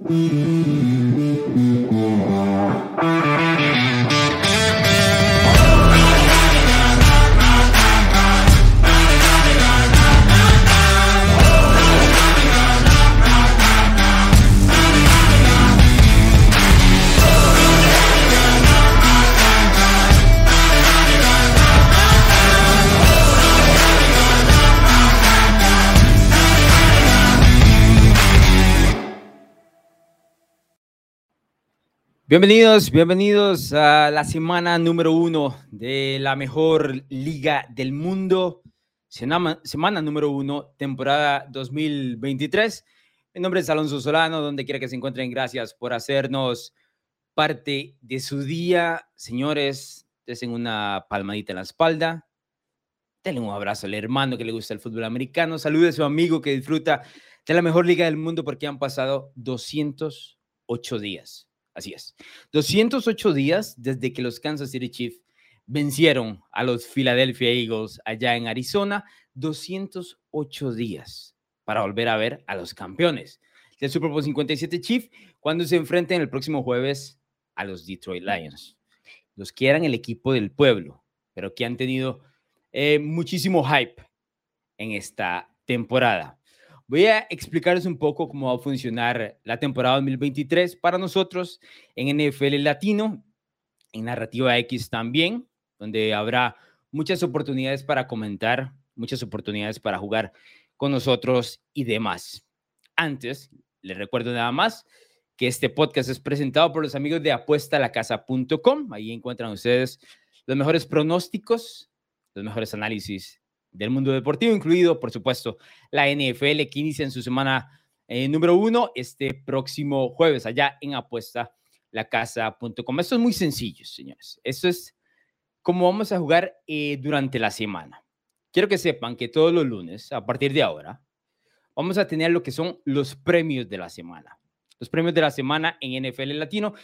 Mm-hmm. Bienvenidos, bienvenidos a la semana número uno de la mejor liga del mundo. Semana, número uno, temporada 2023. Mi nombre es Alonso Solano, donde quiera que se encuentren. Gracias por hacernos parte de su día. Señores, desen una palmadita en la espalda. Denle un abrazo al hermano que le gusta el fútbol americano. Salude a su amigo que disfruta de la mejor liga del mundo porque han pasado 208 días Así es. 208 días desde que los Kansas City Chiefs vencieron a los Philadelphia Eagles allá en Arizona. 208 días para volver a ver a los campeones del Super Bowl 57 Chiefs cuando se enfrenten el próximo jueves a los Detroit Lions. Los que eran el equipo del pueblo, pero que han tenido eh, muchísimo hype en esta temporada. Voy a explicarles un poco cómo va a funcionar la temporada 2023 para nosotros en NFL Latino, en Narrativa X también, donde habrá muchas oportunidades para comentar, muchas oportunidades para jugar con nosotros y demás. Antes, les recuerdo nada más que este podcast es presentado por los amigos de apuestalacasa.com. Ahí encuentran ustedes los mejores pronósticos, los mejores análisis del mundo deportivo, incluido, por supuesto, la NFL que inicia en su semana eh, número uno este próximo jueves allá en apuestalacasa.com. Esto es muy sencillo, señores. Esto es como vamos a jugar eh, durante la semana. Quiero que sepan que todos los lunes, a partir de ahora, vamos a tener lo que son los premios de la semana. Los premios de la semana en NFL Latino,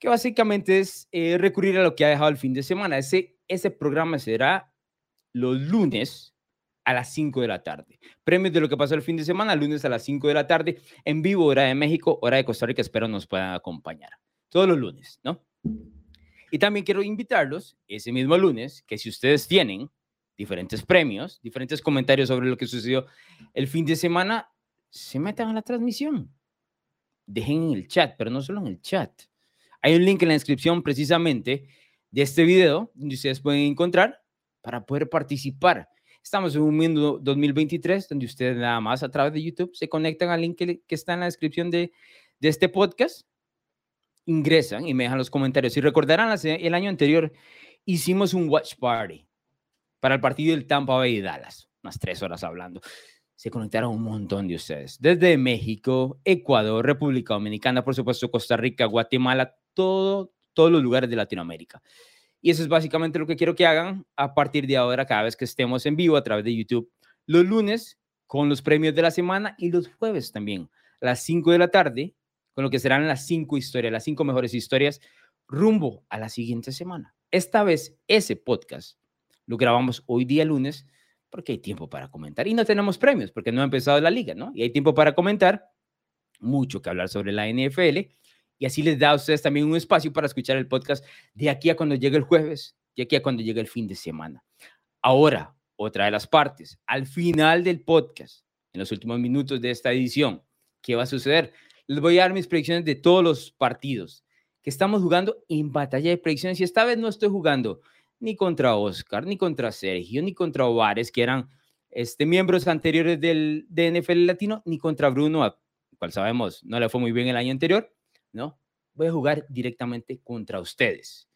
que básicamente es eh, recurrir a lo que ha dejado el fin de semana. Ese, ese programa será los lunes a las 5 de la tarde. Premios de lo que pasó el fin de semana, lunes a las 5 de la tarde, en vivo, hora de México, hora de Costa Rica. Espero nos puedan acompañar. Todos los lunes, ¿no? Y también quiero invitarlos ese mismo lunes, que si ustedes tienen diferentes premios, diferentes comentarios sobre lo que sucedió el fin de semana, se metan a la transmisión. Dejen en el chat, pero no solo en el chat. Hay un link en la descripción precisamente de este video donde ustedes pueden encontrar para poder participar. Estamos en un mundo 2023 donde ustedes nada más a través de YouTube se conectan al link que, está en la descripción de, de, este podcast, ingresan y me dejan los comentarios. Si recordarán, el año anterior hicimos un watch party para el partido del Tampa Bay y Dallas, unas tres horas hablando. Se conectaron un montón de ustedes, desde México, Ecuador, República Dominicana, por supuesto, Costa Rica, Guatemala, todo, todos los lugares de Latinoamérica. Y eso es básicamente lo que quiero que hagan a partir de ahora, cada vez que estemos en vivo a través de YouTube, los lunes con los premios de la semana y los jueves también, a las 5 de la tarde, con lo que serán las cinco historias, las cinco mejores historias rumbo a la siguiente semana. Esta vez ese podcast lo grabamos hoy día lunes porque hay tiempo para comentar y no tenemos premios porque no ha empezado la liga, ¿no? Y hay tiempo para comentar, mucho que hablar sobre la NFL y así les da a ustedes también un espacio para escuchar el podcast de aquí a cuando llegue el jueves, de aquí a cuando llegue el fin de semana. Ahora, otra de las partes, al final del podcast, en los últimos minutos de esta edición, ¿qué va a suceder? Les voy a dar mis predicciones de todos los partidos que estamos jugando en batalla de predicciones y esta vez no estoy jugando ni contra Oscar, ni contra Sergio, ni contra Ovares, que eran este, miembros anteriores del, de NFL Latino, ni contra Bruno, cual sabemos no le fue muy bien el año anterior. ¿No? Voy a jugar directamente contra ustedes.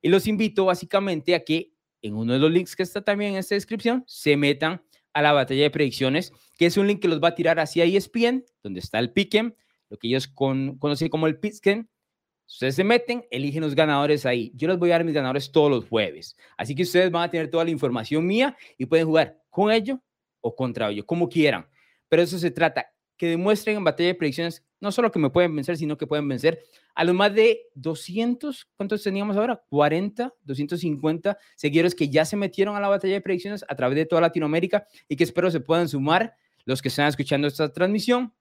Y los invito básicamente a que en uno de los links que está también en esta descripción se metan a la batalla de predicciones, que es un link que los va a tirar hacia ESPN, donde está el Pick'em, lo que ellos conocen como el Pick'em. Ustedes se meten, eligen los ganadores ahí. Yo les voy a dar mis ganadores todos los jueves. Así que ustedes van a tener toda la información mía y pueden jugar con ellos o contra ellos, como quieran. Pero eso se trata, que demuestren en batalla de predicciones no solo que me pueden vencer, sino que pueden vencer a los más de 200, ¿cuántos teníamos ahora? 40, 250 seguidores que ya se metieron a la batalla de predicciones a través de toda Latinoamérica y que espero se puedan sumar los que están escuchando esta transmisión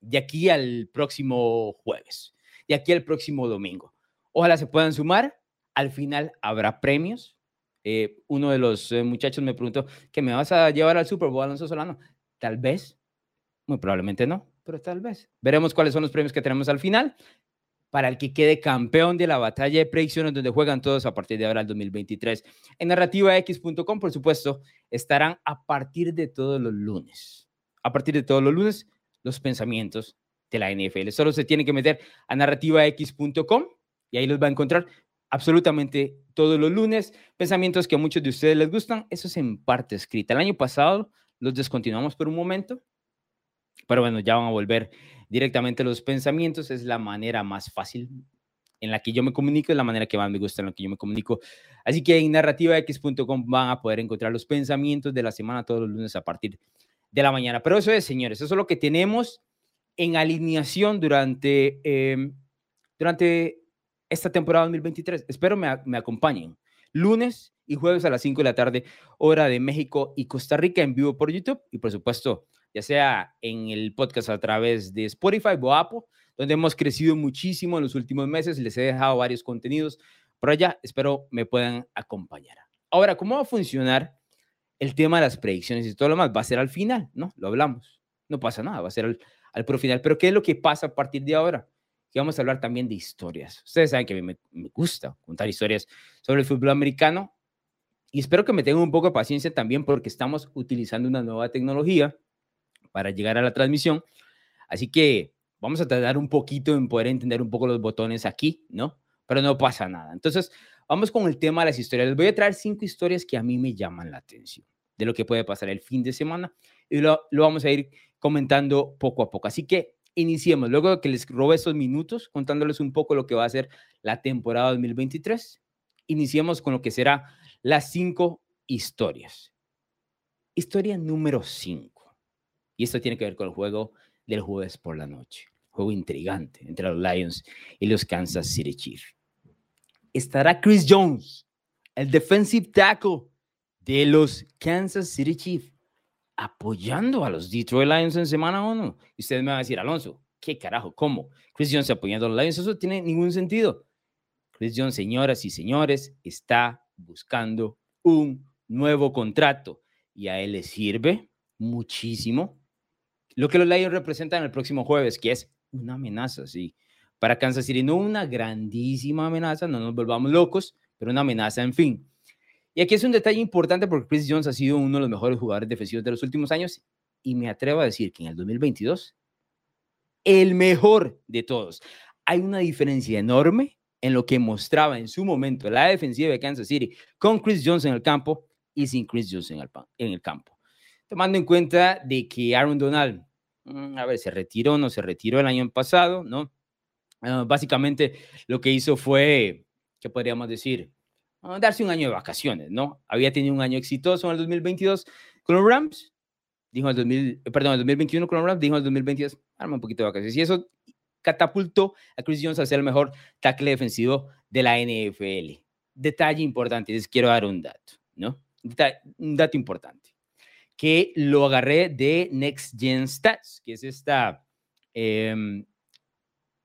de aquí al próximo jueves, de aquí al próximo domingo. Ojalá se puedan sumar. Al final habrá premios. Eh, uno de los eh, muchachos me preguntó, ¿que me vas a llevar al Super Bowl, Alonso Solano? Tal vez, muy probablemente no, pero tal vez. Veremos cuáles son los premios que tenemos al final para el que quede campeón de la batalla de predicciones donde juegan todos a partir de ahora el 2023. En narrativax.com, por supuesto, estarán a partir de todos los lunes. A partir de todos los lunes, los pensamientos de la NFL. Solo se tiene que meter a narrativax.com y ahí los va a encontrar absolutamente todos los lunes. Pensamientos que a muchos de ustedes les gustan, eso es en parte escrita. El año pasado los descontinuamos por un momento, pero bueno, ya van a volver directamente los pensamientos. Es la manera más fácil en la que yo me comunico, es la manera que más me gusta en la que yo me comunico. Así que en narrativax.com van a poder encontrar los pensamientos de la semana todos los lunes a partir de la mañana. Pero eso es, señores, eso es lo que tenemos en alineación durante, em, durante esta temporada 2023. Espero me, me acompañen. Lunes y jueves a las 5 de la tarde, hora de México y Costa Rica en vivo por YouTube y por supuesto, ya sea en el podcast a través de Spotify o Apple, donde hemos crecido muchísimo en los últimos meses. Les he dejado varios contenidos por allá. Espero me puedan acompañar. Ahora, ¿cómo va a funcionar el tema de las predicciones y todo lo más? Va a ser al final, ¿no? Lo hablamos. No pasa nada, va a ser al, al pro final. Pero ¿qué es lo que pasa a partir de ahora? que vamos a hablar también de historias. Ustedes saben que a mí me, gusta contar historias sobre el fútbol americano y espero que me tengan un poco de paciencia también porque estamos utilizando una nueva tecnología para llegar a la transmisión. Así que vamos a tardar un poquito en poder entender un poco los botones aquí, ¿no? Pero no pasa nada. Entonces, vamos con el tema de las historias. Les voy a traer cinco historias que a mí me llaman la atención de lo que puede pasar el fin de semana y lo, vamos a ir comentando poco a poco. Así que iniciemos, luego que les robe estos minutos contándoles un poco lo que va a ser la temporada 2023, iniciemos con lo que será las cinco historias. Historia número cinco. Y esto tiene que ver con el juego del jueves por la noche. Juego intrigante entre los Lions y los Kansas City Chiefs. Estará Chris Jones, el defensive tackle de los Kansas City Chiefs, apoyando a los Detroit Lions en semana 1. Y usted me va a decir, Alonso, ¿qué carajo? ¿Cómo? Chris Jones apoyando a los Lions, eso tiene ningún sentido. Chris Jones, señoras y señores, está buscando un nuevo contrato y a él le sirve muchísimo lo que los Lions representan el próximo jueves, que es una amenaza, sí, para Kansas City, no una grandísima amenaza, no nos volvamos locos, pero una amenaza, en fin. Y aquí es un detalle importante porque Chris Jones ha sido uno de los mejores jugadores defensivos de los últimos años y me atrevo a decir que en el 2022, el mejor de todos. Hay una diferencia enorme en lo que mostraba en su momento la defensiva de Kansas City con Chris Jones en el campo y sin Chris Jones en el, campo. Tomando en cuenta de que Aaron Donald, a ver, se retiró, no se retiró el año pasado, ¿no? Ah, básicamente lo que hizo fue, ¿qué podríamos decir? darse un año de vacaciones, ¿no? Había tenido un año exitoso en el 2022 con los Rams, dijo el 2000, eh, perdón, el 2021 con los Rams, dijo el 2022, arma un poquito de vacaciones. Y eso catapultó a Chris Jones a ser el mejor tackle defensivo de la NFL. Detalle importante, les quiero dar un dato, ¿no? Un dato importante, que lo agarré de Next Gen Stats, que es esta, em,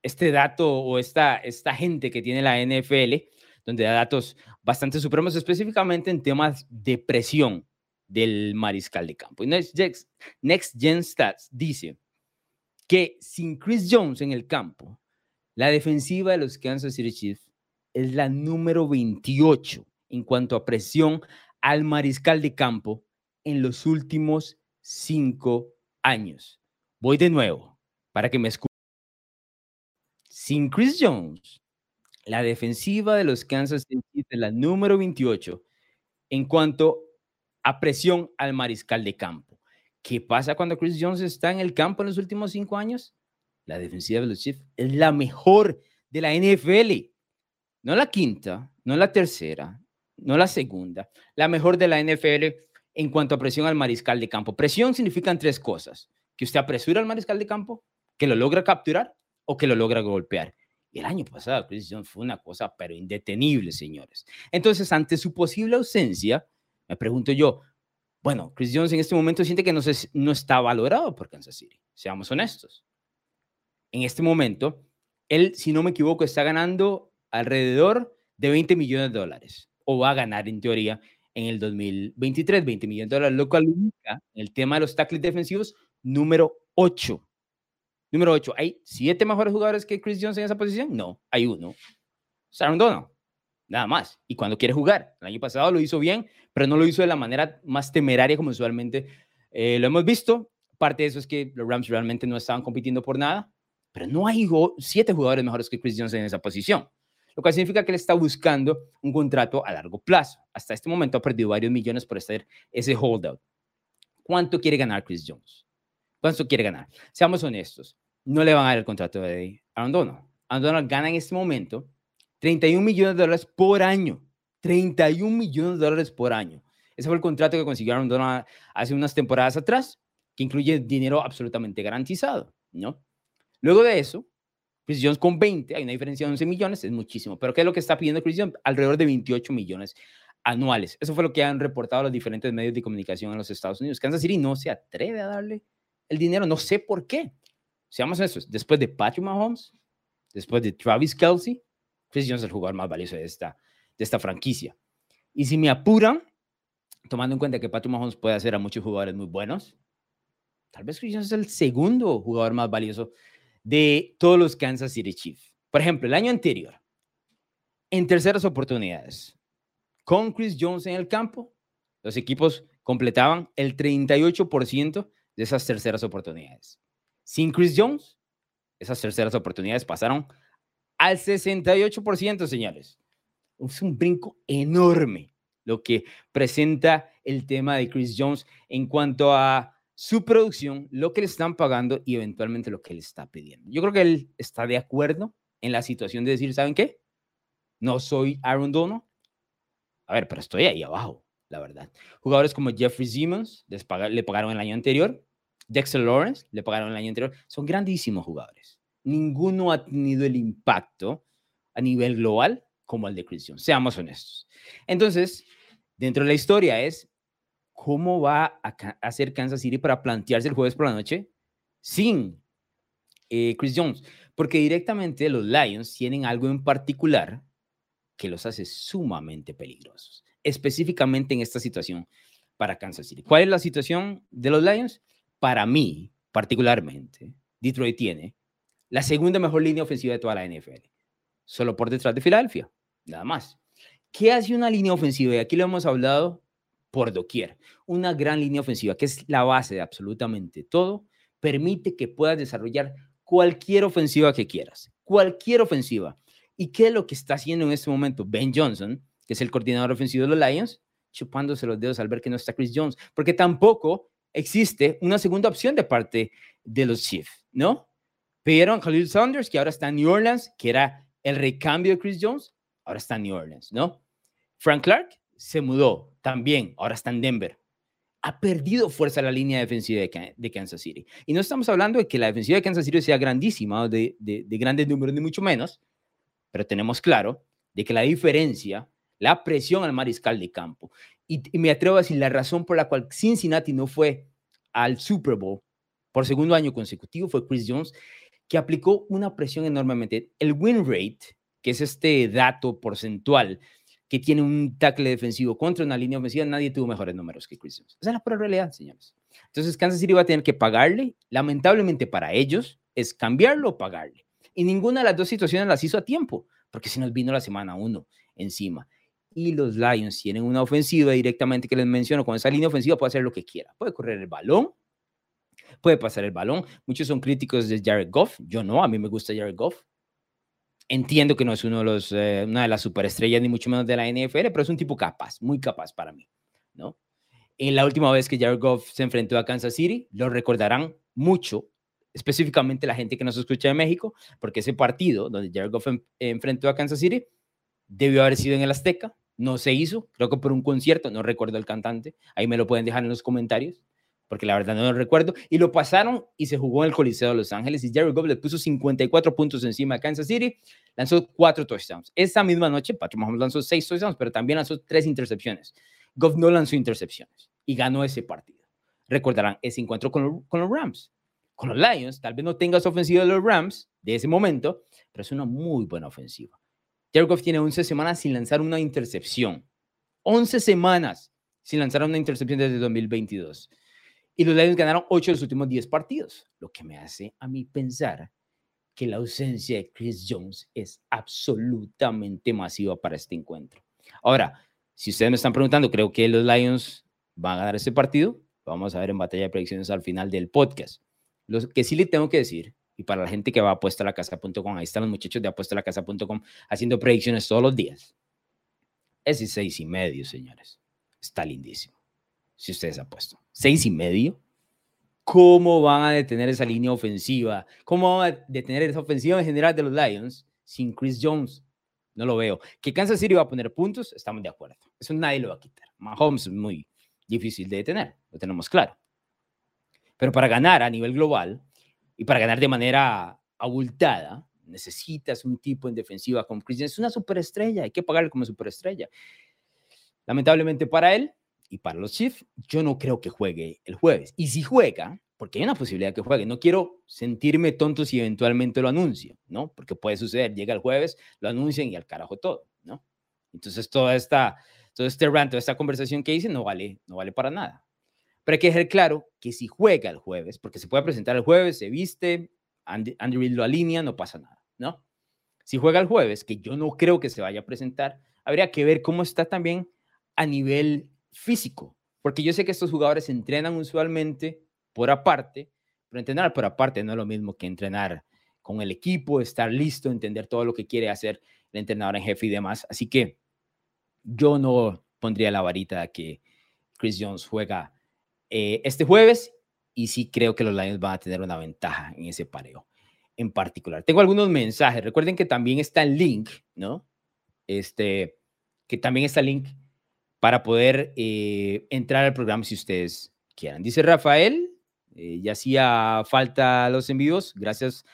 este dato o esta, esta gente que tiene la NFL, donde da datos bastante supremos, específicamente en temas de presión del mariscal de campo. Y Next, Next Gen Stats dice que sin Chris Jones en el campo, la defensiva de los Kansas City Chiefs es la número 28 en cuanto a presión al mariscal de campo en los últimos cinco años. Voy de nuevo para que me escuchen. Sin Chris Jones, la defensiva de los Kansas City es la número 28 en cuanto a presión al mariscal de campo. ¿Qué pasa cuando Chris Jones está en el campo en los últimos cinco años? La defensiva de los Chiefs es la mejor de la NFL. No la quinta, no la tercera, no la segunda, la mejor de la NFL en cuanto a presión al mariscal de campo. Presión significan tres cosas. Que usted apresura al mariscal de campo, que lo logra capturar o que lo logra golpear el año pasado Chris Jones fue una cosa, pero indetenible, señores. Entonces, ante su posible ausencia, me pregunto yo, bueno, Chris Jones en este momento siente que no, se, no está valorado por Kansas City, seamos honestos. en este momento, él, si no me equivoco, está ganando alrededor de 20 millones de dólares, o va a ganar en teoría en el 2023, 20 millones de dólares, lo cual el tema de los tackles defensivos número 8. Número 8, ¿hay siete mejores jugadores que Chris Jones en esa posición? No, hay uno. Sharon Donald, nada más. Y cuando quiere jugar, el año pasado lo hizo bien, pero no lo hizo de la manera más temeraria como usualmente eh, lo hemos visto. Parte de eso es que los Rams realmente no estaban compitiendo por nada, pero no hay siete jugadores mejores que Chris Jones en esa posición, lo cual significa que él está buscando un contrato a largo plazo. Hasta este momento ha perdido varios millones por hacer ese holdout. ¿Cuánto quiere ganar Chris Jones? ¿Cuánto quiere ganar? Seamos honestos, no le van a dar el contrato de Aaron Donald. Aaron Donald gana en este momento 31 millones de dólares por año. 31 millones de dólares por año. Ese fue el contrato que consiguió Aaron Donald hace unas temporadas atrás, que incluye dinero absolutamente garantizado, ¿no? Luego de eso, Chris Jones con 20, hay una diferencia de 11 millones, es muchísimo. Pero ¿qué es lo que está pidiendo Chris Jones? Alrededor de 28 millones anuales. Eso fue lo que han reportado los diferentes medios de comunicación en los Estados Unidos. Kansas City no se atreve a darle el dinero, no sé por qué. Seamos eso, después de Patrick Mahomes, después de Travis Kelsey, Chris Jones es el jugador más valioso de esta, de esta franquicia. Y si me apuran, tomando en cuenta que Patrick Mahomes puede hacer a muchos jugadores muy buenos, tal vez Chris Jones es el segundo jugador más valioso de todos los Kansas City Chiefs. Por ejemplo, el año anterior, en terceras oportunidades, con Chris Jones en el campo, los equipos completaban el 38% de esas terceras oportunidades. Sin Chris Jones, esas terceras oportunidades pasaron al 68%, señores. Es un brinco enorme lo que presenta el tema de Chris Jones en cuanto a su producción, lo que le están pagando y eventualmente lo que le está pidiendo. Yo creo que él está de acuerdo en la situación de decir, ¿saben qué? No soy Aaron Donald. A ver, pero estoy ahí abajo, la verdad. Jugadores como Jeffrey Simmons le pagaron el año anterior. Dexter Lawrence le pagaron el año anterior. Son grandísimos jugadores. Ninguno ha tenido el impacto a nivel global como el de Chris Jones. Seamos honestos. Entonces, dentro de la historia es cómo va a hacer Kansas City para plantearse el jueves por la noche sin eh, Chris Jones. Porque directamente los Lions tienen algo en particular que los hace sumamente peligrosos, específicamente en esta situación para Kansas City. ¿Cuál es la situación de los Lions? Para mí, particularmente, Detroit tiene la segunda mejor línea ofensiva de toda la NFL, solo por detrás de Filadelfia, nada más. ¿Qué hace una línea ofensiva? Y aquí lo hemos hablado por doquier. Una gran línea ofensiva, que es la base de absolutamente todo, permite que puedas desarrollar cualquier ofensiva que quieras, cualquier ofensiva. ¿Y qué es lo que está haciendo en este momento Ben Johnson, que es el coordinador ofensivo de los Lions? Chupándose los dedos al ver que no está Chris Jones, porque tampoco existe una segunda opción de parte de los Chiefs, ¿no? Pidieron Khalil Saunders, que ahora está en New Orleans, que era el recambio de Chris Jones, ahora está en New Orleans, ¿no? Frank Clark se mudó también, ahora está en Denver. Ha perdido fuerza la línea defensiva de, Kansas City. Y no estamos hablando de que la defensiva de Kansas City sea grandísima, de, de, de grandes números, ni mucho menos, pero tenemos claro de que la diferencia, la presión al mariscal de campo, y, me atrevo a decir la razón por la cual Cincinnati no fue al Super Bowl por segundo año consecutivo fue Chris Jones, que aplicó una presión enormemente. El win rate, que es este dato porcentual que tiene un tackle defensivo contra una línea ofensiva, nadie tuvo mejores números que Chris Jones. Esa es la pura realidad, señores. Entonces, Kansas City va a tener que pagarle. Lamentablemente para ellos es cambiarlo o pagarle. Y ninguna de las dos situaciones las hizo a tiempo, porque se nos vino la semana uno encima. Y los Lions tienen una ofensiva directamente que les menciono, con esa línea ofensiva puede hacer lo que quiera. Puede correr el balón, puede pasar el balón. Muchos son críticos de Jared Goff. Yo no, a mí me gusta Jared Goff. Entiendo que no es uno de los, eh, una de las superestrellas, ni mucho menos de la NFL, pero es un tipo capaz, muy capaz para mí, ¿no? En la última vez que Jared Goff se enfrentó a Kansas City, lo recordarán mucho específicamente la gente que nos escucha de México, porque ese partido donde Jared Goff enfrentó a Kansas City debió haber sido en el Azteca, no se hizo, creo que por un concierto, no recuerdo el cantante, ahí me lo pueden dejar en los comentarios, porque la verdad no lo recuerdo, y lo pasaron y se jugó en el Coliseo de Los Ángeles y Jared Goff le puso 54 puntos encima a Kansas City, lanzó cuatro touchdowns. Esa misma noche, Patrick Mahomes lanzó seis touchdowns, pero también lanzó tres intercepciones. Goff no lanzó intercepciones y ganó ese partido. Recordarán ese encuentro con, con los Rams con los Lions. Tal vez no tengas ofensiva de los Rams de ese momento, pero es una muy buena ofensiva. Jared Goff tiene 11 semanas sin lanzar una intercepción. 11 semanas sin lanzar una intercepción desde 2022. Y los Lions ganaron 8 de los últimos 10 partidos, lo que me hace a mí pensar que la ausencia de Chris Jones es absolutamente masiva para este encuentro. Ahora, si ustedes me están preguntando, creo que los Lions van a ganar este partido. Vamos a ver en batalla de predicciones al final del podcast. Lo que sí le tengo que decir, y para la gente que va a apuestalacasa.com, ahí están los muchachos de apuestalacasa.com haciendo predicciones todos los días. Ese seis y medio, señores. Está lindísimo. Si ustedes apuestan. Seis y medio. ¿Cómo van a detener esa línea ofensiva? ¿Cómo van a detener esa ofensiva en general de los Lions sin Chris Jones? No lo veo. Que Kansas City va a poner puntos, estamos de acuerdo. Eso nadie lo va a quitar. Mahomes es muy difícil de detener, lo tenemos claro. Pero para ganar a nivel global y para ganar de manera abultada, necesitas un tipo en defensiva como Chris Jones. Es una superestrella, hay que pagarle como superestrella. Lamentablemente para él, y para los Chiefs, yo no creo que juegue el jueves. Y si juega, porque hay una posibilidad que juegue, no quiero sentirme tonto si eventualmente lo anuncio, ¿no? Porque puede suceder, llega el jueves, lo anuncian y al carajo todo, ¿no? Entonces toda esta, todo este rant, toda esta conversación que hice no vale, no vale para nada. Pero hay que dejar claro que si juega el jueves, porque se puede presentar el jueves, se viste, Andrew lo alinea, no pasa nada, ¿no? Si juega el jueves, que yo no creo que se vaya a presentar, habría que ver cómo está también a nivel físico, porque yo sé que estos jugadores entrenan usualmente por aparte, pero entrenar por aparte no es lo mismo que entrenar con el equipo, estar listo, entender todo lo que quiere hacer el entrenador en jefe y demás. Así que yo no pondría la varita que Chris Jones juega eh, este jueves y sí creo que los Lions van a tener una ventaja en ese pareo en particular. Tengo algunos mensajes. Recuerden que también está el link, ¿no? Este, que también está el link para poder eh, entrar al programa si ustedes quieran. Dice Rafael, eh, ya hacía falta los envíos. Gracias,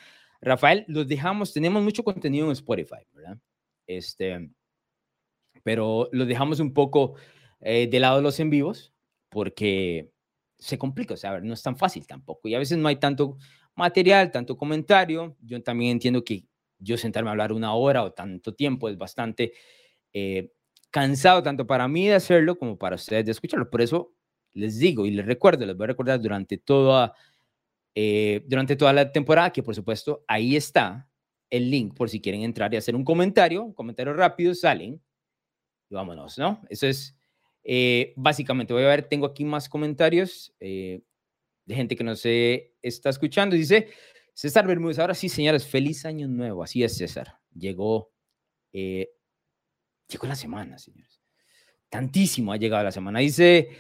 Rafael. Los dejamos, tenemos mucho contenido en Spotify, ¿verdad? Este, pero los dejamos un poco eh, de lado los en vivos porque se complica, o sea, no es tan fácil tampoco. Y a veces no hay tanto material, tanto comentario. Yo también entiendo que yo sentarme a hablar una hora o tanto tiempo es bastante cansado tanto para mí de hacerlo como para ustedes de escucharlo. Por eso les digo y les recuerdo, les voy a recordar durante toda, eh, durante toda la temporada que por supuesto ahí está el link por si quieren entrar y hacer un comentario, un comentario rápido, salen y vámonos, ¿no? Eso es eh, básicamente, voy a ver, tengo aquí más comentarios eh, de gente que no se está escuchando. Dice César Bermúdez, ahora sí, señores, feliz año nuevo. Así es, César. Llegó Llegó la semana, señores. Tantísimo ha llegado la semana. Dice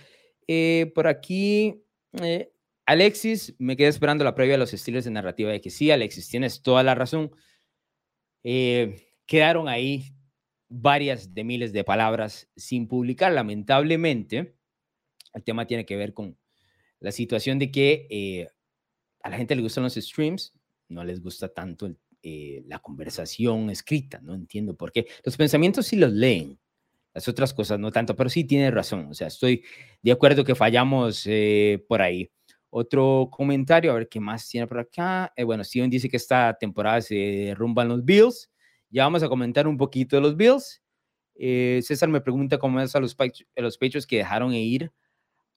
eh, por aquí, eh, Alexis, me quedé esperando la previa de los estilos de narrativa de que sí, Alexis, tienes toda la razón. Eh, quedaron ahí varias de miles de palabras sin publicar, lamentablemente. El tema tiene que ver con la situación de que a la gente le gustan los streams, no les gusta tanto el eh, la conversación escrita, no entiendo por qué. Los pensamientos sí los leen, las otras cosas no tanto, pero sí tiene razón, o sea, estoy de acuerdo que fallamos eh, por ahí. Otro comentario, a ver qué más tiene por acá. Eh, bueno, Steven dice que esta temporada se rumban los Bills. Ya vamos a comentar un poquito de los Bills. César me pregunta cómo es a los, los Patriots que dejaron ir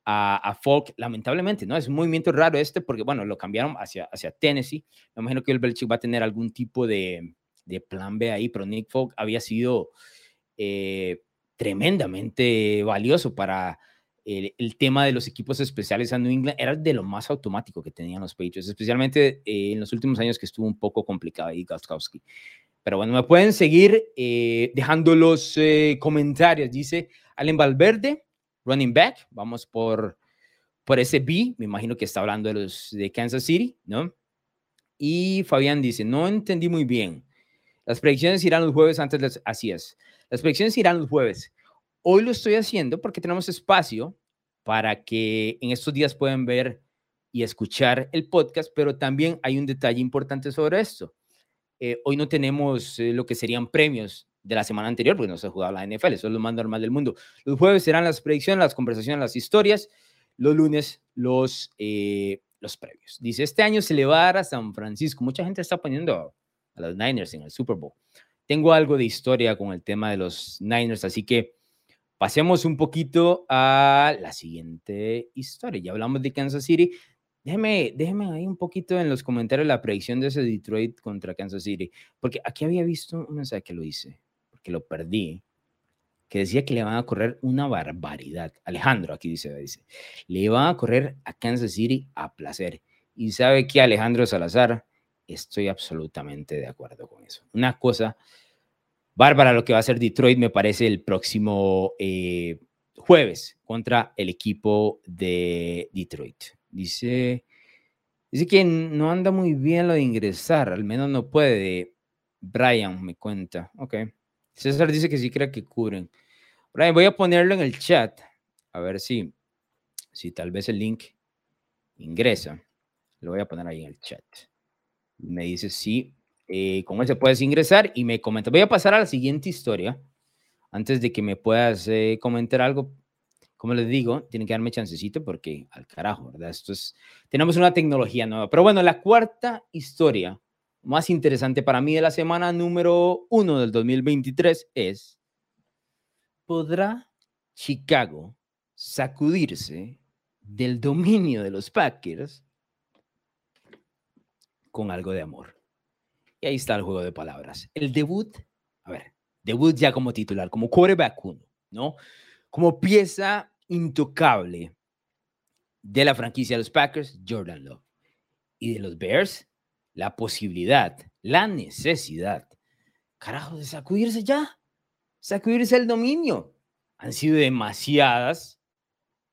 a, Folk, lamentablemente, ¿no? Es un movimiento raro este porque, bueno, lo cambiaron hacia, hacia Tennessee. Me imagino que el Belichick va a tener algún tipo de, de plan B ahí, pero Nick Folk había sido eh, tremendamente valioso para el, el, tema de los equipos especiales a New England. Era de lo más automático que tenían los Patriots, especialmente eh, en los últimos años que estuvo un poco complicado ahí Gostkowski. Pero bueno, me pueden seguir eh, dejando los comentarios. Dice Allen Valverde, running back. Vamos por, por ese B. Me imagino que está hablando de los de Kansas City, ¿no? Y Fabián dice, no entendí muy bien. Las predicciones irán los jueves antes de las... Así es. Las predicciones irán los jueves. Hoy lo estoy haciendo porque tenemos espacio para que en estos días puedan ver y escuchar el podcast, pero también hay un detalle importante sobre esto. Eh, hoy no tenemos eh, lo que serían premios de la semana anterior, porque no se ha jugado la NFL, eso es lo más normal del mundo. Los jueves serán las predicciones, las conversaciones, las historias. Los lunes, los, eh, los premios. Dice, este año se le va a dar a San Francisco. Mucha gente está poniendo a los Niners en el Super Bowl. Tengo algo de historia con el tema de los Niners, así que pasemos un poquito a la siguiente historia. Ya hablamos de Kansas City. Déjeme, déjeme ahí un poquito en los comentarios la predicción de ese Detroit contra Kansas City, porque aquí había visto un mensaje que lo hice, porque lo perdí, que decía que le van a correr una barbaridad. Alejandro, aquí dice, dice, le van a correr a Kansas City a placer. Y sabe que Alejandro Salazar, estoy absolutamente de acuerdo con eso. Una cosa bárbara lo que va a hacer Detroit, me parece, el próximo eh, jueves contra el equipo de Detroit. Dice, dice que no anda muy bien lo de ingresar, al menos no puede. Brian me cuenta. Ok. César dice que sí cree que cubren. Brian, voy a ponerlo en el chat. A ver si, si tal vez el link ingresa. Lo voy a poner ahí en el chat. Me dice si eh, con él se puedes ingresar y me comenta. Voy a pasar a la siguiente historia. Antes de que me puedas eh, comentar algo, como les digo, tienen que darme chancecito porque al carajo, ¿verdad? Esto es, tenemos una tecnología nueva. Pero bueno, la cuarta historia más interesante para mí de la semana número uno del 2023 es, ¿podrá Chicago sacudirse del dominio de los Packers con algo de amor? Y ahí está el juego de palabras. El debut, a ver, debut ya como titular, como quarterback uno, ¿no? Como pieza intocable de la franquicia de los Packers, Jordan Love. Y de los Bears, la posibilidad, la necesidad, carajo, de sacudirse ya, sacudirse el dominio. Han sido demasiadas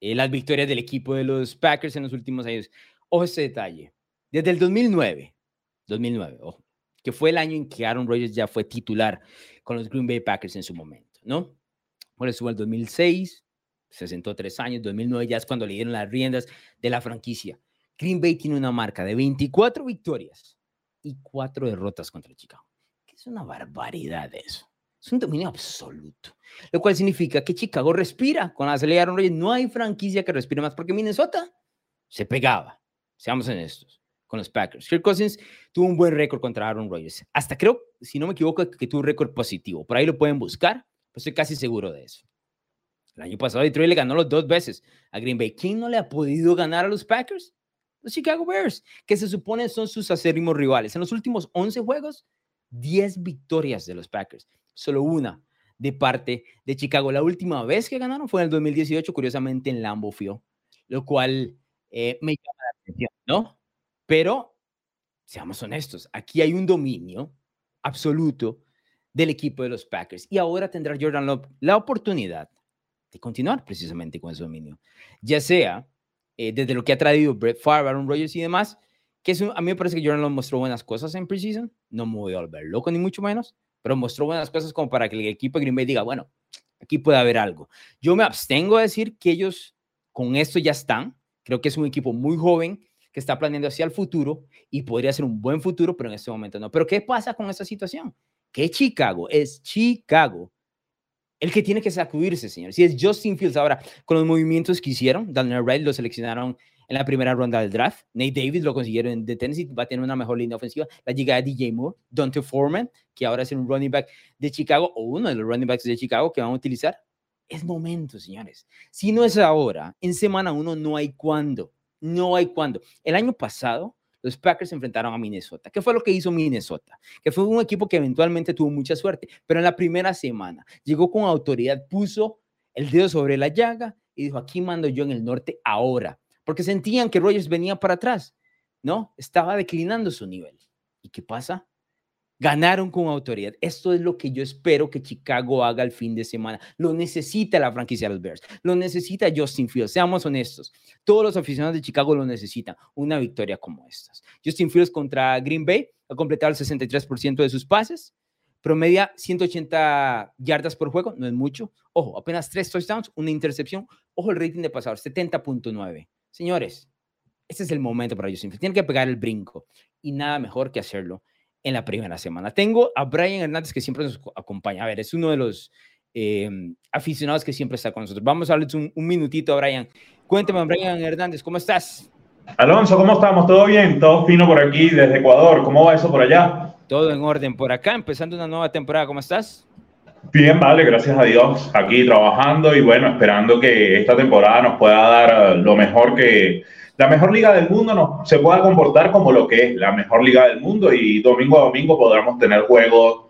eh, las victorias del equipo de los Packers en los últimos años. Ojo ese detalle. Desde el 2009, 2009, ojo, que fue el año en que Aaron Rodgers ya fue titular con los Green Bay Packers en su momento, ¿no? Por eso el 2006, se sentó tres años, 2009 ya es cuando le dieron las riendas de la franquicia. Green Bay tiene una marca de 24 victorias y 4 derrotas contra Chicago. Que es una barbaridad eso. Es un dominio absoluto. Lo cual significa que Chicago respira con la Aaron Rodgers. No hay franquicia que respire más porque Minnesota se pegaba. Seamos honestos con los Packers. Kirk Cousins tuvo un buen récord contra Aaron Rodgers. Hasta creo, si no me equivoco, que tuvo un récord positivo. Por ahí lo pueden buscar, pues estoy casi seguro de eso. El año pasado Detroit le ganó los dos veces a Green Bay. ¿Quién no le ha podido ganar a los Packers? Los Chicago Bears, que se supone son sus acérrimos rivales. En los últimos 11 juegos, 10 victorias de los Packers. Solo una de parte de Chicago. La última vez que ganaron fue en el 2018, curiosamente en Lambeau Field, lo cual eh, me llama la atención, ¿no? Pero, seamos honestos, aquí hay un dominio absoluto del equipo de los Packers. Y ahora tendrá Jordan Love la oportunidad de continuar precisamente con ese dominio. Ya sea eh, desde lo que ha traído Brett Favre, Aaron Rodgers y demás, que a mí me parece que Jordan Love mostró buenas cosas en preseason. No me voy a volver loco ni mucho menos, pero mostró buenas cosas como para que el equipo de Green Bay diga, bueno, aquí puede haber algo. Yo me abstengo a decir que ellos con esto ya están. Creo que es un equipo muy joven que está planeando hacia el futuro y podría ser un buen futuro, pero en este momento no. Pero ¿qué pasa con esta situación? Que Chicago es Chicago el que tiene que sacudirse, señor. Si es Justin Fields ahora, con los movimientos que hicieron, Daniel Wright lo seleccionaron en la primera ronda del draft, Nate Davis lo consiguieron de Tennessee, va a tener una mejor línea ofensiva, la llegada de DJ Moore, Dante Foreman, que ahora es un running back de Chicago, o uno de los running backs de Chicago que van a utilizar. Es momento, señores. Si no es ahora, en semana uno no hay cuándo. No hay cuándo. El año pasado, los Packers se enfrentaron a Minnesota. ¿Qué fue lo que hizo Minnesota? Que fue un equipo que eventualmente tuvo mucha suerte, pero en la primera semana llegó con autoridad, puso el dedo sobre la llaga y dijo, aquí mando yo en el norte ahora, porque sentían que Rogers venía para atrás, ¿no? Estaba declinando su nivel. ¿Y qué pasa? Ganaron con autoridad. Esto es lo que yo espero que Chicago haga el fin de semana. Lo necesita la franquicia de los Bears. Lo necesita Justin Fields. Seamos honestos. Todos los aficionados de Chicago lo necesitan. Una victoria como estas. Justin Fields contra Green Bay ha completado el 63% de sus pases. Promedia 180 yardas por juego. No es mucho. Ojo, apenas tres touchdowns, una intercepción. Ojo el rating de pasador, 70.9. Señores, este es el momento para Justin Fields. Tiene que pegar el brinco. Y nada mejor que hacerlo en la primera semana. Tengo a Brian Hernández que siempre nos acompaña. A ver, es uno de los em, aficionados que siempre está con nosotros. Vamos a darle un, un minutito a Brian. Cuéntame, Brian Hernández, ¿cómo estás? Alonso, ¿cómo estamos? ¿Todo bien? ¿Todo fino por aquí desde Ecuador? ¿Cómo va eso por allá? Todo en orden por acá, empezando una nueva temporada. ¿Cómo estás? Bien, vale, gracias a Dios. Aquí trabajando y bueno, esperando que esta temporada nos pueda dar lo mejor que la mejor liga del mundo nos, se pueda comportar como lo que es la mejor liga del mundo y domingo a domingo podamos tener juegos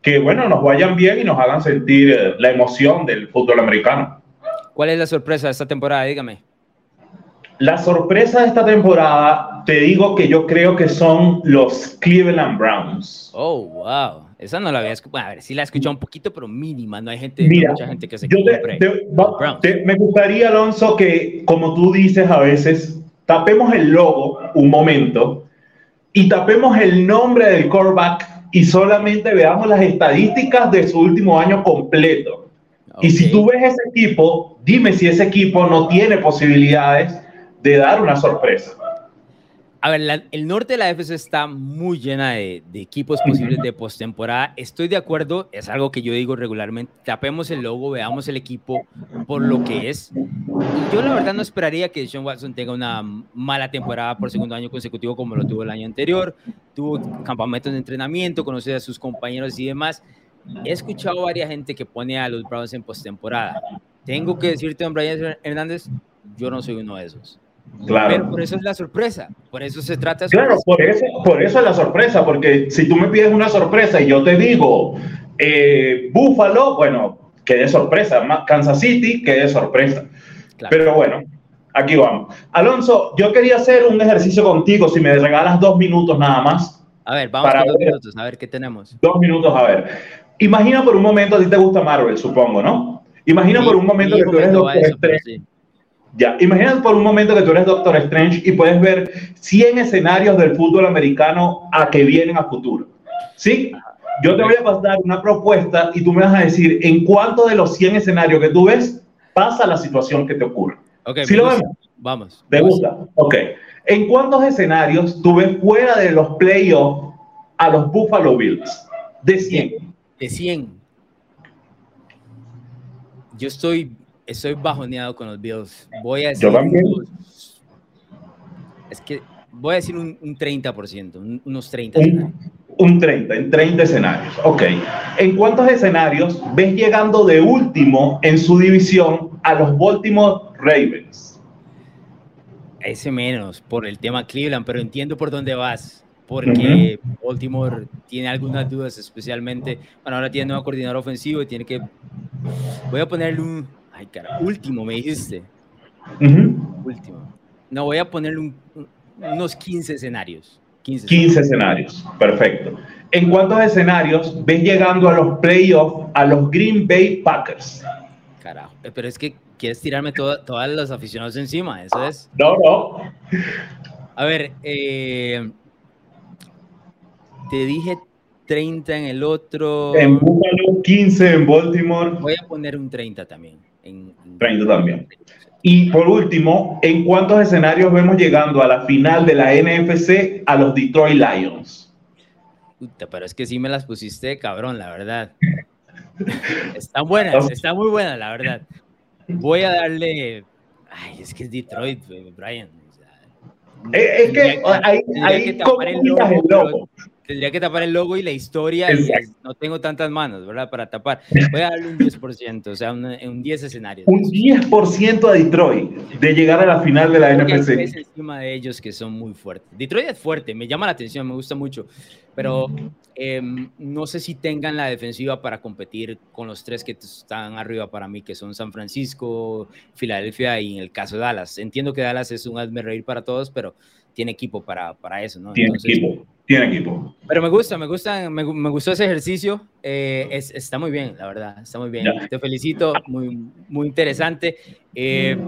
que, bueno, nos vayan bien y nos hagan sentir la emoción del fútbol americano. ¿Cuál es la sorpresa de esta temporada? Dígame. La sorpresa de esta temporada, te digo que yo creo que son los Cleveland Browns. Oh, wow. Esa no la había escuchado. A ver, sí la he escuchado un poquito, pero mínima. No hay gente, mucha gente que se compre. me gustaría, Alonso, que, como tú dices a veces, tapemos el logo un momento y tapemos el nombre del quarterback y solamente veamos las estadísticas de su último año completo. Y si tú ves ese equipo, dime si ese equipo no tiene posibilidades de dar una sorpresa. A ver, el norte de la FC está muy llena de, equipos posibles de postemporada. Estoy de acuerdo, es algo que yo digo regularmente. Tapemos el logo, veamos el equipo por lo que es. Y yo la verdad no esperaría que Sean Watson tenga una mala temporada por segundo año consecutivo como lo tuvo el año anterior. Tuvo campamentos de entrenamiento, conoce a sus compañeros y demás. He escuchado a varias gente que pone a los Browns en postemporada. Tengo que decirte, don Brian Hernández, yo no soy uno de esos. Claro. Pero por eso es la sorpresa, por eso se trata. Claro, por eso, por eso es la sorpresa, porque si tú me pides una sorpresa y yo te digo eh, Búfalo, bueno, que de sorpresa, Kansas City, que de sorpresa. Pero bueno, aquí vamos. Alonso, yo quería hacer un ejercicio contigo, si me regalas dos minutos nada más. A ver, vamos para dos minutos, a ver qué tenemos. Dos minutos, a ver. Imagina por un momento, a ti te gusta Marvel, supongo, ¿no? Imagina por un momento que tú eres Doctor Strange. Ya, imagínate por un momento que tú eres Doctor Strange y puedes ver 100 escenarios del fútbol americano a que vienen a futuro. ¿Sí? Yo te voy a pasar una propuesta y tú me vas a decir en cuántos de los 100 escenarios que tú ves pasa la situación que te ocurre. Okay, ¿Sí lo vemos? Vamos. ¿Te gusta? Ok. ¿En cuántos escenarios tú ves fuera de los playoffs a los Buffalo Bills? De 100. De 100. Yo estoy estoy bajoneado con los Bills. Voy a decir. es que voy a decir un, 30%, unos 30 un, un 30, en 30 escenarios. Ok. ¿En cuántos escenarios ves llegando de último en su división a los Baltimore Ravens? Ese menos, por el tema Cleveland, pero entiendo por dónde vas. Porque Baltimore tiene algunas dudas, especialmente. Bueno, ahora tiene nuevo coordinador ofensivo y tiene que. Voy a ponerle un Ay, cara, último me dijiste. Último. No, voy a poner unos 15 escenarios. 15, escenarios, perfecto. ¿En cuántos escenarios ves llegando a los playoffs a los Green Bay Packers? Carajo, eh, pero es que quieres tirarme todos los aficionados encima, eso es. No, no. A ver, eh, te dije 30 en el otro. En Buffalo, 15 en Baltimore. Voy a poner un 30 también. 30 también. Y por último, ¿en cuántos escenarios vemos llegando a la final de la NFC a los Detroit Lions? pero es que sí me las pusiste, cabrón, la verdad. Están buenas, está muy buenas, la verdad. Voy a darle. Ay, es que es Detroit, Brian. es, que ahí, ahí el logo, tendría que tapar el logo y la historia y no tengo tantas manos, ¿verdad? Para tapar. Voy a darle un 10%, o sea, un, un 10 escenarios. Un 10% a Detroit de llegar a la final de la NFC. Es encima de ellos que son muy fuertes. Detroit es fuerte, me llama la atención, me gusta mucho, pero em, no sé si tengan la defensiva para competir con los tres que están arriba para mí, que son San Francisco, Filadelfia y en el caso de Dallas. Entiendo que Dallas es un hazme reír para todos, pero tiene equipo para, para eso, ¿no? Tiene equipo tiene equipo. Pero me gusta, me gusta, me, me gustó ese ejercicio. Eh, es, está muy bien, la verdad, está muy bien. Te felicito, muy, muy interesante. Eh,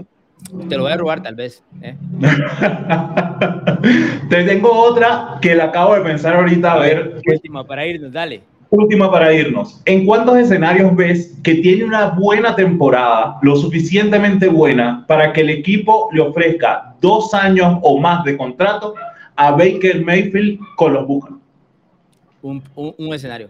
te lo voy a robar tal vez. ¿eh? te tengo otra que la acabo de pensar ahorita a ver. Última para irnos, dale. Última para irnos. ¿En cuántos escenarios ves que tiene una buena temporada, lo suficientemente buena para que el equipo le ofrezca dos años o más de contrato a Baker Mayfield con los. Un, un, escenario.